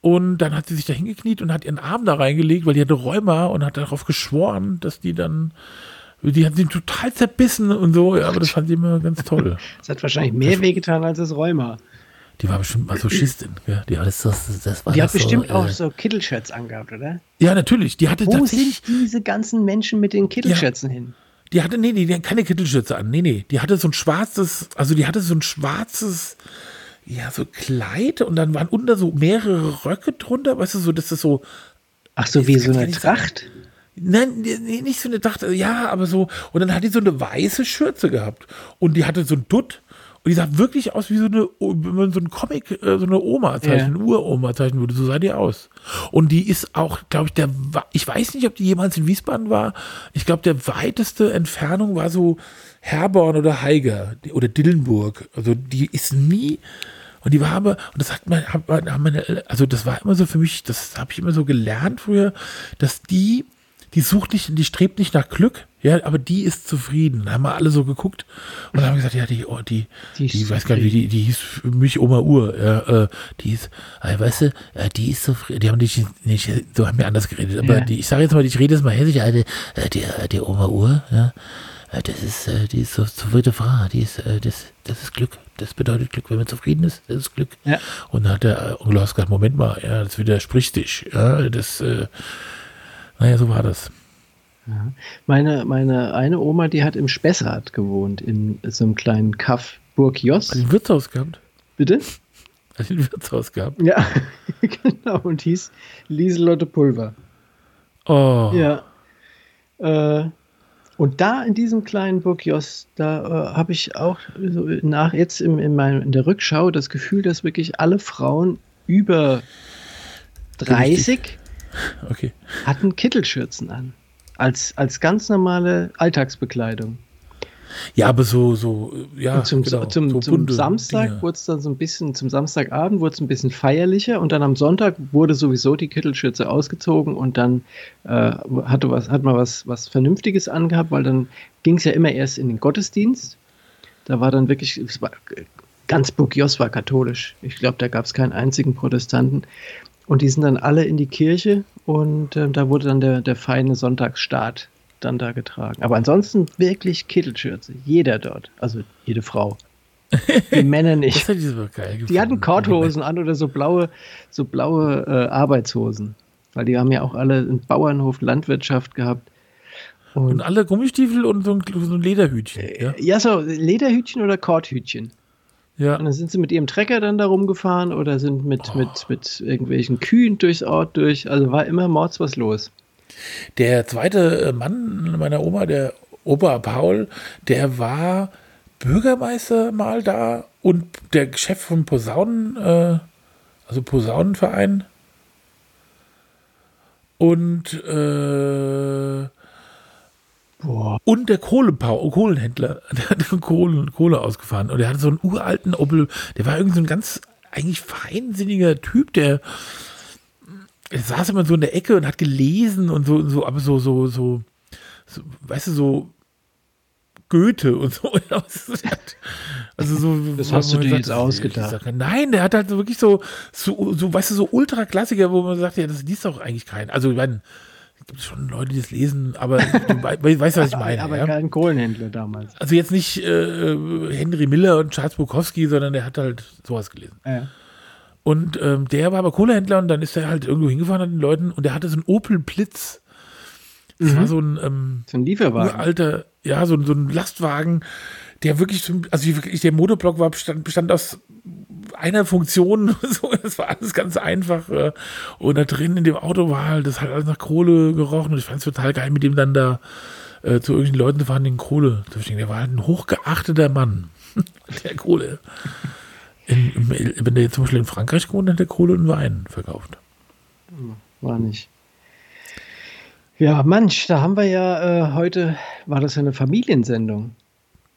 Und dann hat sie sich da hingekniet und hat ihren Arm da reingelegt, weil die hatte Rheuma und hat darauf geschworen, dass die dann, die hat sie total zerbissen und so, ja, aber das fand sie immer ganz toll. Das hat wahrscheinlich mehr wehgetan als das Rheuma. Die war bestimmt Masochistin, ja. Die Ja, hat, das, das, das war Die hat das so, bestimmt äh, auch so Kittelshirts angehabt, oder? ja, natürlich, die hatte Wo sind diese ganzen Menschen mit den Kittelschürzen hin? die hatte, nee, nee, die hat keine Kittelschürze an, nee, nee, die hatte so ein schwarzes, also die hatte so ein schwarzes, ja, so Kleid und dann waren unter so mehrere Röcke drunter, weißt du, so, das ist so, Ach so, wie so eine sagen. Tracht? Nein, nicht so eine Tracht, ja, aber so. Und dann hat die so eine weiße Schürze gehabt. Und die hatte so ein Dutt. Und die sah wirklich aus wie so eine, wenn man so ein Comic, äh, so eine Oma zeichnen, Ja. Uroma zeichnen würde. So sah die aus. Und die ist auch, glaube ich, der, ich weiß nicht, ob die jemals in Wiesbaden war. Ich glaube, der weiteste Entfernung war so Herborn oder Haiger die- oder Dillenburg. Also die ist nie, und die war aber, und das hat man, hat meine, also das war immer so für mich, das habe ich immer so gelernt früher, dass die, die sucht nicht, die strebt nicht nach Glück, ja, aber die ist zufrieden. Da haben wir alle so geguckt und haben gesagt, ja, die, oh, die, Die die, weiß gar nicht, wie die, die hieß für mich Oma Uhr, ja, äh, die ist, äh, weißt du, äh, die ist zufrieden, die haben nicht, nicht, so haben wir anders geredet, aber Ja. die, ich sage jetzt mal, ich rede jetzt mal hessisch, eine, äh, die, äh, die Oma Uhr, ja, äh, das ist, äh, die ist so zufriedene Frau, die ist, äh, das, das ist Glück, das bedeutet Glück, wenn man zufrieden ist, das ist Glück. Ja. Und dann hat der Onkel Horst gesagt, Moment mal, ja, das widerspricht sich, ja, das, äh, naja, so war das. Meine, meine eine Oma, die hat im Spessart gewohnt, in so einem kleinen Kaff Burg Jos. Ein Wirtshaus gehabt? Bitte? Hat ein Wirtshaus gehabt? Ja, genau. Und hieß Lieselotte Pulver. Oh, Ja. Äh, und da in diesem kleinen Burg Jos, da äh, habe ich auch so nach jetzt im, in, meinem, in der Rückschau das Gefühl, dass wirklich alle Frauen über 30 okay. hatten Kittelschürzen an. Als, als ganz normale Alltagsbekleidung. Ja, aber so, so, ja, Und zum, genau, zum, so zum Samstag wurde es dann so ein bisschen, zum Samstagabend wurde es ein bisschen feierlicher und dann am Sonntag wurde sowieso die Kittelschürze ausgezogen und dann äh, hatte was, hat man was, was Vernünftiges angehabt, weil dann ging es ja immer erst in den Gottesdienst. Da war dann wirklich, es war, ganz Bukios war katholisch. Ich glaube, da gab es keinen einzigen Protestanten. Und die sind dann alle in die Kirche und äh, da wurde dann der, der feine Sonntagsstaat dann da getragen. Aber ansonsten wirklich Kittelschürze. Jeder dort. Also jede Frau. Die Männer nicht. geil gefunden. Die hatten Korthosen an oder so blaue, so blaue äh, Arbeitshosen. Weil die haben ja auch alle einen Bauernhof, Landwirtschaft gehabt. Und alle Gummistiefel und so ein, so ein Lederhütchen. Ja, Ja, so Lederhütchen oder Korthütchen. Ja. Und dann sind sie mit ihrem Trecker dann da rumgefahren oder sind mit, mit, mit irgendwelchen Kühen durchs Ort durch. Also war immer mords was los. Der zweite äh, Mann meiner Oma, der Opa Paul, der war Bürgermeister mal da und der Chef vom Posaunen, äh, also Posaunenverein. Und, äh, und der Kohlepau, Kohlenhändler, der hat Kohle, Kohle ausgefahren. Und der hatte so einen uralten Opel, der war irgendwie so ein ganz eigentlich feinsinniger Typ, der er saß immer so in der Ecke und hat gelesen und so, so aber so, so, so, so weißt du, so Goethe und so. Also so. Das hast du dir sagt, jetzt ausgedacht. Nein, der hat halt so wirklich so, so, so, weißt du, so Ultra-Klassiker, wo man sagt, ja, das liest doch eigentlich keinen. Also, ich meine, gibt schon Leute, die das lesen, aber du wei- weißt, was ich meine. Aber ja? kein Kohlenhändler damals. Also jetzt nicht äh, Henry Miller und Charles Bukowski, sondern der hat halt sowas gelesen. Ja. Und ähm, der war aber Kohlehändler und dann ist er halt irgendwo hingefahren an den Leuten und der hatte so einen Opel Blitz. Das war so ein ähm, So ein Lieferwagen. uralter, ja, so, so ein Lastwagen, der wirklich, so, also wirklich der Motorblock war, bestand, bestand aus einer Funktion, so, das war alles ganz einfach. äh, Und da drin in dem Auto war halt, das hat alles nach Kohle gerochen und ich fand es total geil, mit dem dann da äh, zu irgendwelchen Leuten zu fahren, den Kohle zu verstehen. Der war halt ein hochgeachteter Mann, der Kohle. In, im, wenn der jetzt zum Beispiel in Frankreich gewohnt hat, der Kohle und Wein verkauft. War nicht. Ja, Mensch, da haben wir ja äh, heute, war das ja eine Familiensendung.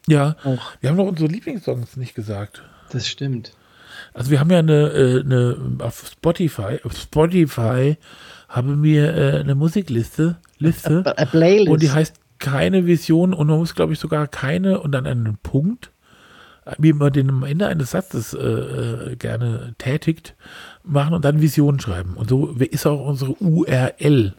Ja, Auch. wir haben noch unsere Lieblingssongs nicht gesagt. Das stimmt. Also wir haben ja eine, äh, eine auf Spotify, auf Spotify haben wir äh, eine Musikliste, Liste, A, a Playlist. und die heißt keine Vision und man muss, glaube ich, sogar keine und dann einen Punkt, wie man den am Ende eines Satzes äh, äh, gerne tätigt, machen und dann Vision schreiben. Und so ist auch unsere URL.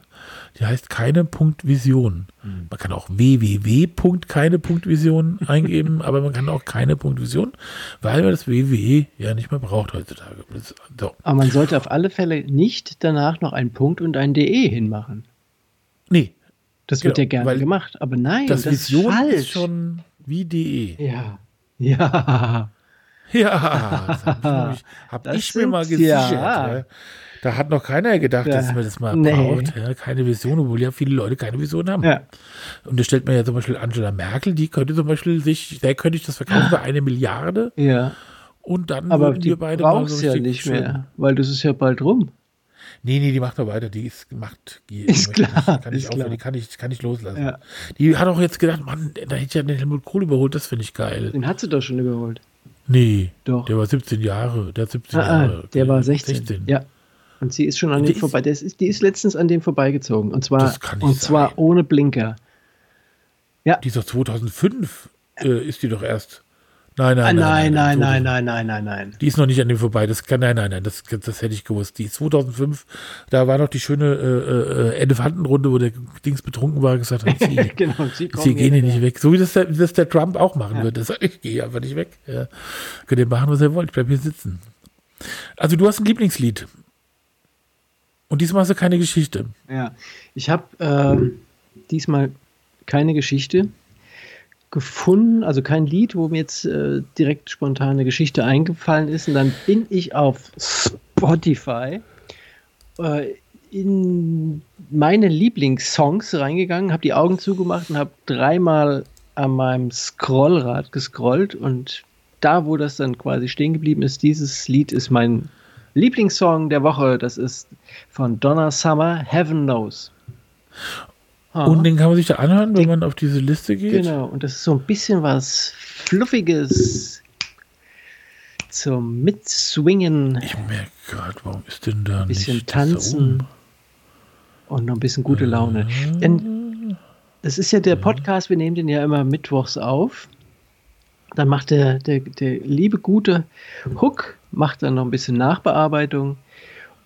Die heißt keine Punkt Vision. Man kann auch www. keine Punkt Vision eingeben, aber man kann auch keine Punkt Vision, weil man das www ja nicht mehr braucht heutzutage. So. Aber man sollte auf alle Fälle nicht danach noch einen Punkt und ein DE hinmachen. Nee, Das wird Genau, ja gerne gemacht. Aber nein, das, das, Vision ist falsch. ist schon wie de. ja. Ja. Ja, das habe ich, hab ich mir mal gesichert. ja. Ja. Da hat noch keiner gedacht, dass man das mal Nee. braucht. Ja, keine Vision, obwohl ja viele Leute keine Vision haben. Und da stellt man ja zum Beispiel Angela Merkel, die könnte zum Beispiel sich, der könnte ich das verkaufen für eine Milliarde Ja. und dann Aber würden die wir beide mal brauchst so ja nicht schön- mehr, weil das ist ja bald rum. Nee, nee, die macht noch weiter. Die ist macht. Die, Ist ich- klar, Kann ich ist aufhören, klar. Die kann ich, kann ich loslassen. Ja. Die hat auch jetzt gedacht, Mann, da hätte ich ja den Helmut Kohl überholt, das finde ich geil. Den hat sie doch schon überholt. Nee, Doch. der war 17 Jahre. Der hat 17 Ah, Jahre. ah, der war 16. Ja. Und sie ist schon an dem ist- vorbei. Das ist, die ist letztens an dem vorbeigezogen. Und zwar, Das kann nicht und zwar sein. ohne Blinker. Die ist doch 2005, äh, ist die doch erst. Nein, Ah, nein, nein, nein, nein, 2000. nein, nein, nein, nein. Die ist noch nicht an dem vorbei. Das kann, nein, nein, nein, das, das hätte ich gewusst. Die ist 2005, da war noch die schöne äh, äh, Elefantenrunde, wo der Dings betrunken war, und gesagt hat, sie, genau. Sie, sie gehen hier nicht weg. So wie das der, das der Trump auch machen Ja. würde. Das, ich gehe einfach nicht weg. Ja. Könnt ihr machen, was ihr wollt. Ich bleib hier sitzen. Also du hast ein Lieblingslied. Und diesmal hast du keine Geschichte. Ja, ich habe ähm, diesmal keine Geschichte gefunden, also kein Lied, wo mir jetzt äh, direkt spontan eine Geschichte eingefallen ist. Und dann bin ich auf Spotify äh, in meine Lieblingssongs reingegangen, habe die Augen zugemacht und habe dreimal an meinem Scrollrad gescrollt und da, wo das dann quasi stehen geblieben ist, dieses Lied ist mein Lieblingssong der Woche. Das ist von Donna Summer, Heaven Knows. Ah, Und den kann man sich da anhören, wenn man auf diese Liste geht. genau, und das ist so ein bisschen was Fluffiges zum Mitswingen Ich merke gerade, warum ist denn da Bisschen nicht tanzen. und noch ein bisschen gute Laune. Denn das ist ja der Podcast, wir nehmen den ja immer mittwochs auf. Dann macht der, der, der liebe gute Hook, macht dann noch ein bisschen Nachbearbeitung.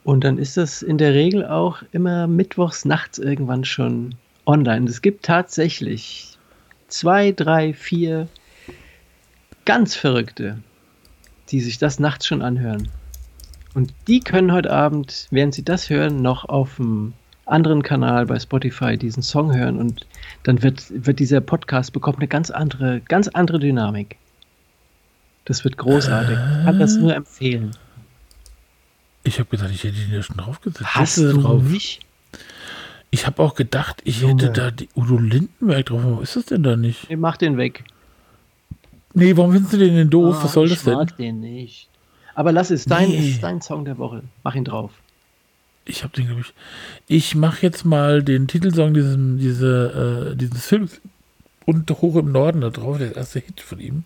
Und dann ist das in der Regel auch immer mittwochs nachts irgendwann schon online. Es gibt tatsächlich zwei, drei, vier ganz Verrückte, die sich das nachts schon anhören. Und die können heute Abend, während sie das hören, noch auf dem anderen Kanal bei Spotify diesen Song hören und dann wird, wird dieser Podcast bekommt eine ganz andere, ganz andere Dynamik. Das wird großartig. Ich kann das nur empfehlen. Ich habe gedacht, ich hätte ihn ja schon draufgesetzt. Hast du drauf? nicht? Ich habe auch gedacht, ich Junge. hätte da die Udo Lindenberg drauf. Warum ist das denn da nicht? Ich mach den weg. Nee, warum findest du den denn doof? Ah, Was soll ich das denn? mag den nicht. Aber lass es, dein, Nee. ist dein Song der Woche. Mach ihn drauf. Ich habe den, glaube ich. Ich mache jetzt mal den Titelsong diesem, diese, äh, dieses Films und hoch im Norden da drauf, der erste Hit von ihm.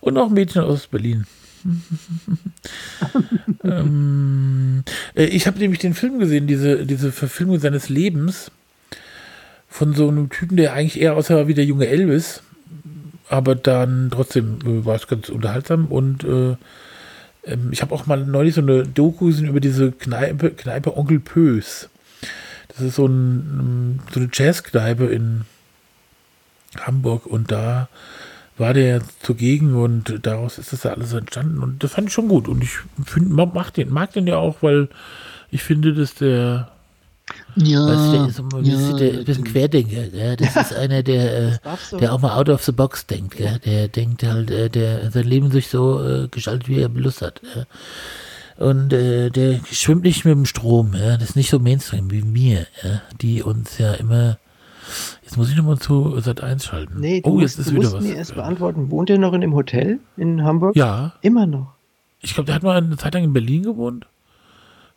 Und noch Mädchen aus Berlin. ähm, äh, ich habe nämlich den Film gesehen, diese, diese Verfilmung seines Lebens von so einem Typen, der eigentlich eher aussah wie der junge Elvis, aber dann trotzdem äh, war es ganz unterhaltsam und äh, ähm, ich habe auch mal neulich so eine Doku gesehen über diese Kneipe, Kneipe Onkel Pös. Das ist so, ein, ähm, so eine Jazzkneipe in Hamburg und da war der zugegen und daraus ist das ja alles entstanden und das fand ich schon gut und ich find, mag, den, mag den ja auch, weil ich finde, dass der Ja, Weißt der ist ein bisschen, der, ein bisschen Querdenker. Gell? Das ist einer, der, äh, der auch mal out of the box denkt. Gell? Der denkt halt, äh, der sein Leben sich so äh, gestaltet, wie er Lust hat. Ja? Und äh, der schwimmt nicht mit dem Strom. Ja? Das ist nicht so Mainstream wie mir, ja? die uns ja immer. Jetzt muss ich nochmal zu Sat 1 schalten. Nee, oh, musst, jetzt ist du wieder musst was. mir erst beantworten. Wohnt er noch in dem Hotel in Hamburg? Ja, Immer noch. ich glaube, der hat mal eine Zeit lang in Berlin gewohnt.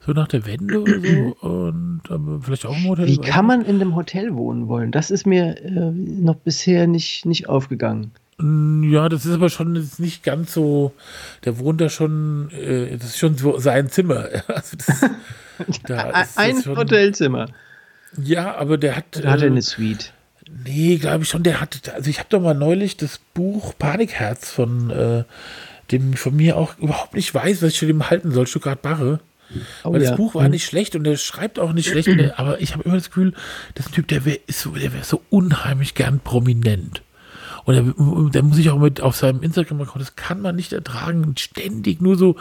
So nach der Wende oder so. Und aber vielleicht auch im Hotel. Wie kann man in einem Hotel wohnen wollen? Das ist mir äh, noch bisher nicht, nicht aufgegangen. Mm, Ja, das ist aber schon jetzt nicht ganz so. Der wohnt da schon, äh, das ist schon so sein Zimmer. Also das, da ist Ein Hotelzimmer. Ja, aber der hat. Da hat er äh, eine Suite. Nee, glaube ich schon. Der hat, also ich habe doch mal neulich das Buch Panikherz von äh, dem ich von mir auch überhaupt nicht weiß, was ich von ihm halten soll, Stuttgart Barre. Oh Weil ja. das Buch war nicht schlecht und der schreibt auch nicht schlecht, aber ich habe immer das Gefühl, das ist ein Typ, der wäre so, der wär so unheimlich gern prominent. Und der, der muss sich auch mit auf seinem Instagram-Account, das kann man nicht ertragen, ständig nur so,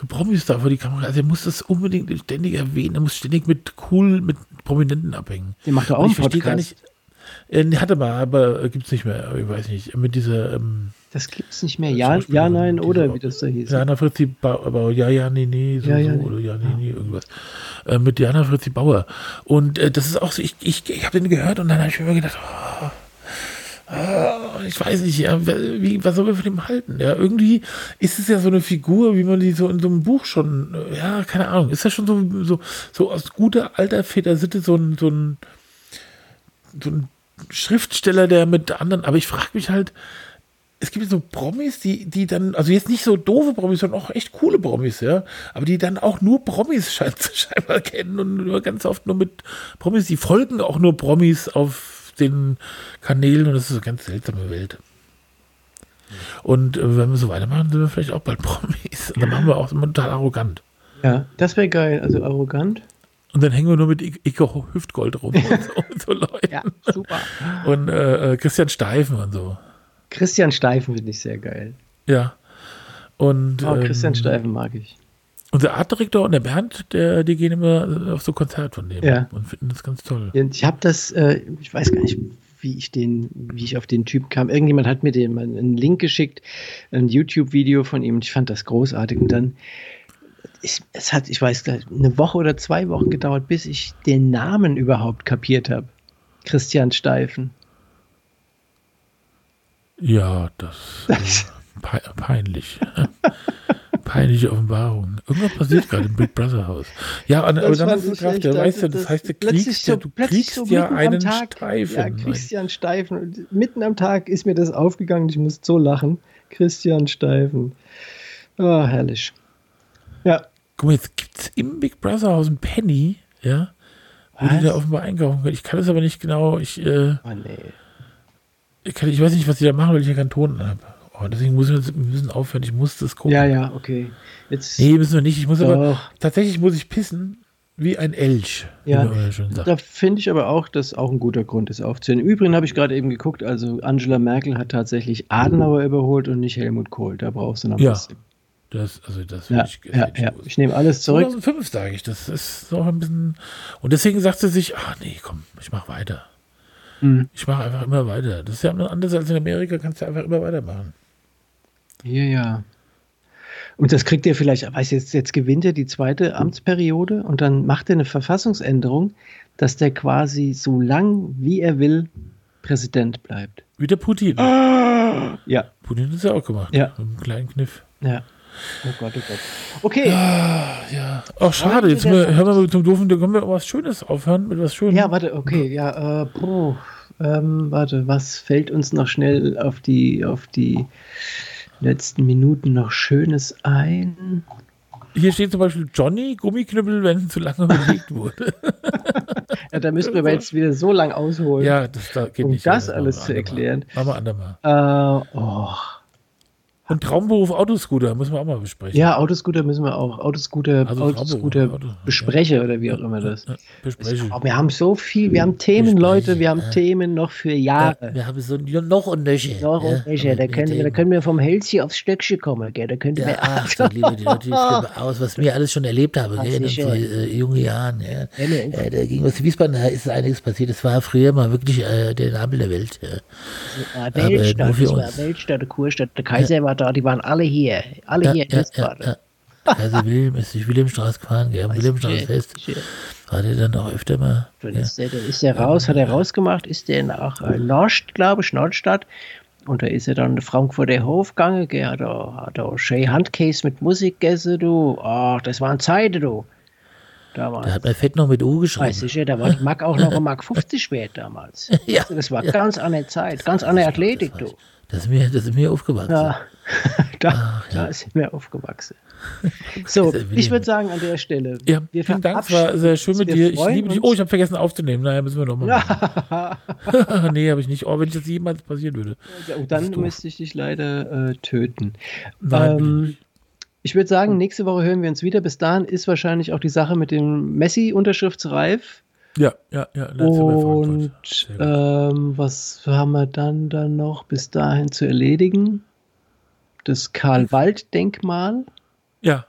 so Promis da vor die Kamera. Also er muss das unbedingt ständig erwähnen, er muss ständig mit cool, mit Prominenten abhängen. Der macht doch auch einen ich Podcast. nicht. Äh, hatte mal, aber äh, gibt's nicht mehr. Ich weiß nicht. Mit dieser ähm, Das gibt's nicht mehr. Ja, Schauspielerin, ja nein, diese- oder wie das da hieß. Jana Fritzi Bauer, ja, ja, nee, nee, so, Ja, ja, so, nee. oder ja, nee, nee, irgendwas. Äh, mit Jana Fritzi Bauer. Und äh, das ist auch so, ich, ich, ich habe den gehört und dann habe ich mir immer gedacht, oh, oh, ich weiß nicht, ja, wie, was soll man von dem halten? Ja, irgendwie ist es ja so eine Figur, wie man die so in so einem Buch schon, äh, ja, keine Ahnung, ist das schon so, so, so aus guter alter Väter-Sitte so ein, so ein, so ein Schriftsteller, der mit anderen, aber ich frage mich halt, es gibt so Promis, die, die dann, also jetzt nicht so doofe Promis, sondern auch echt coole Promis, ja, aber die dann auch nur Promis schein, scheinbar kennen und nur ganz oft nur mit Promis, die folgen auch nur Promis auf den Kanälen und das ist eine ganz seltsame Welt. Und äh, wenn wir so weitermachen, sind wir vielleicht auch bald Promis. Und dann machen wir auch immer total arrogant. Ja, das wäre geil. Also arrogant. Und dann hängen wir nur mit Icke Hüftgold rum und so, und so Leuten. Ja, super. Und äh, äh, Christian Steifen und so. Christian Steifen finde ich sehr geil. Ja. Und Oh, Christian ähm, Steifen mag ich. unser Artdirektor und der Bernd, der, die gehen immer auf so Konzert von dem Ja. und finden das ganz toll. Und Ich habe das, äh, ich weiß gar nicht, wie ich den, wie ich auf den Typ kam. Irgendjemand hat mir den mal einen Link geschickt, ein YouTube-Video von ihm und ich fand das großartig. Und dann, ich, es hat, ich weiß gar nicht, eine Woche oder zwei Wochen gedauert, bis ich den Namen überhaupt kapiert habe. Christian Steifen. Ja, das, Das- äh, pe peinlich. Peinliche Offenbarung. Irgendwas passiert gerade im Big Brother Haus. Ja, aber Das dann fand ist es ich krass, echt, der weißt ja, das heißt, du kriegst ja, du kriegst so ja einen Tag, Steifen. Ja, Christian Steifen. Und mitten am Tag ist mir das aufgegangen. Ich musste so lachen. Christian Steifen. Ah, herrlich. Ja, Guck mal, jetzt gibt es im Big Brother Haus ein Penny, ja, wo die Was? da offenbar einkaufen können. Ich kann das aber nicht genau, ich, äh, oh nee. ich, kann, ich weiß nicht, was die da machen, weil ich ja keinen Ton habe. Oh, deswegen müssen wir, jetzt- wir müssen aufhören, ich muss das gucken. Ja, ja, okay. Jetzt, Nee, müssen wir nicht. Ich muss aber, Doch. tatsächlich muss ich pissen wie ein Elch. Ja, da finde ich aber auch, dass auch ein guter Grund ist aufzuhören. Im Übrigen habe ich gerade eben geguckt, also Angela Merkel hat tatsächlich Adenauer überholt und nicht Helmut Kohl. Da brauchst du noch ein Ja, bisschen. Das, also das Ja, ich, ja, ich ja. Ich nehme alles zurück. 2005 sage ich, das ist so ein bisschen. Und deswegen sagt sie sich, ach nee, komm, ich mache weiter. Mhm. Ich mache einfach immer weiter. Das ist ja anders als in Amerika, kannst du einfach immer weitermachen. Ja, ja. Und das kriegt er vielleicht, weiß jetzt, jetzt gewinnt er die zweite Amtsperiode und dann macht er eine Verfassungsänderung, dass der quasi so lang wie er will Präsident bleibt. Wie der Putin. Ja, Putin hat es ja auch gemacht. Ja. Mit einem kleinen Kniff. ja. Oh Gott, oh Gott. Okay, Ja. Ach, schade. Jetzt wir hören wir mal zum Doofen, da können wir was Schönes aufhören, mit was Schönem. ja, warte, okay, ja, äh, ähm, warte, was fällt uns noch schnell auf die, auf die letzten Minuten noch Schönes ein? Hier steht zum Beispiel Johnny, Gummiknüppel, wenn zu lange überlegt wurde. Ja, da müssten wir aber jetzt wieder so lang ausholen. ja, das da geht Um nicht. das machen wir alles zu erklären. Machen wir andermal. Äh, oh. Und Traumberuf Autoscooter müssen wir auch mal besprechen. Ja, Autoscooter müssen wir auch. Autoscooter, Also Autoscooter Auto- ja. bespreche oder wie auch immer das. Ja, besprechen. Oh, wir haben so viel, wir haben Themen, Leute, wir haben Themen noch für Ja, Jahre. wir haben so noch und nöcher. Noch ja, und nöcher. da, können, wir- da können wir vom Hälzchen aufs Stöckchen kommen, gell? Da könnte Ja, wir, ach, so liebe die Leute, aus, was mir alles schon erlebt habe, Ach, gell, in so, äh, jungen Jahren. Ja. Ja. Äh, da ging was Wiesbaden, da ist einiges passiert. Das war früher mal wirklich äh, der Nabel der Welt. Ja. Ja, Aber Weltstadt, uns. Weltstadt, Kurstadt, der Kaiser war da, die waren alle hier. Alle Ja, hier in ja, ja, Wiesbaden. ja. Also Wilhelm ist durch Wilhelmstraße gefahren, am Wilhelmstraße fest. War der dann auch öfter mal. Dann Ja. ist der, dann ist der raus, hat er rausgemacht, ist der nach äh, Norst, glaube ich, Nordstadt. Und da ist er dann Frankfurter Hof gegangen, gell, hat er, hat er schön Handcase mit Musik gegessen, du. Ach, das waren Zeiten, du. Damals. Da hat mein Fett noch mit U geschrieben. Weiß ich ja, da war die Mark auch noch eine Mark 50 wert damals. Ja, Also das war ja. ganz andere Zeit, ganz andere Athletik, das du. Das ist mir, das ist mir aufgewachsen. Ja, da, da ist mir aufgewachsen. So, ich würde sagen an der Stelle. Ja, wir vielen Dank, es war sehr schön mit dir. Ich liebe dich. Oh, ich habe vergessen aufzunehmen. Naja, müssen wir nochmal. Nee, habe ich nicht. Oh, wenn das jemals passieren würde. oh, dann müsste ich dich leider äh, töten. Nein, Ähm, ich würde sagen, nächste Woche hören wir uns wieder. Bis dahin ist wahrscheinlich auch die Sache mit dem Messi-Unterschriftsreif. ja, ja, ja. Und ähm, was haben wir dann, dann noch bis dahin zu erledigen? Das Karl-Wald-Denkmal. ja,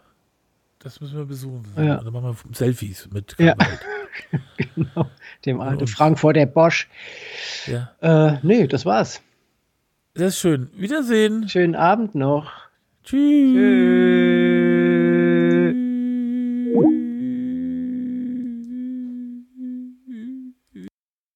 das müssen wir besuchen. Ja. Also machen wir Selfies mit Ja. Karl Genau, dem alten Frankfurter Bosch. ja. Äh, nee, das war's. Sehr schön. Wiedersehen. Schönen Abend noch. Tschüss. Tschüss.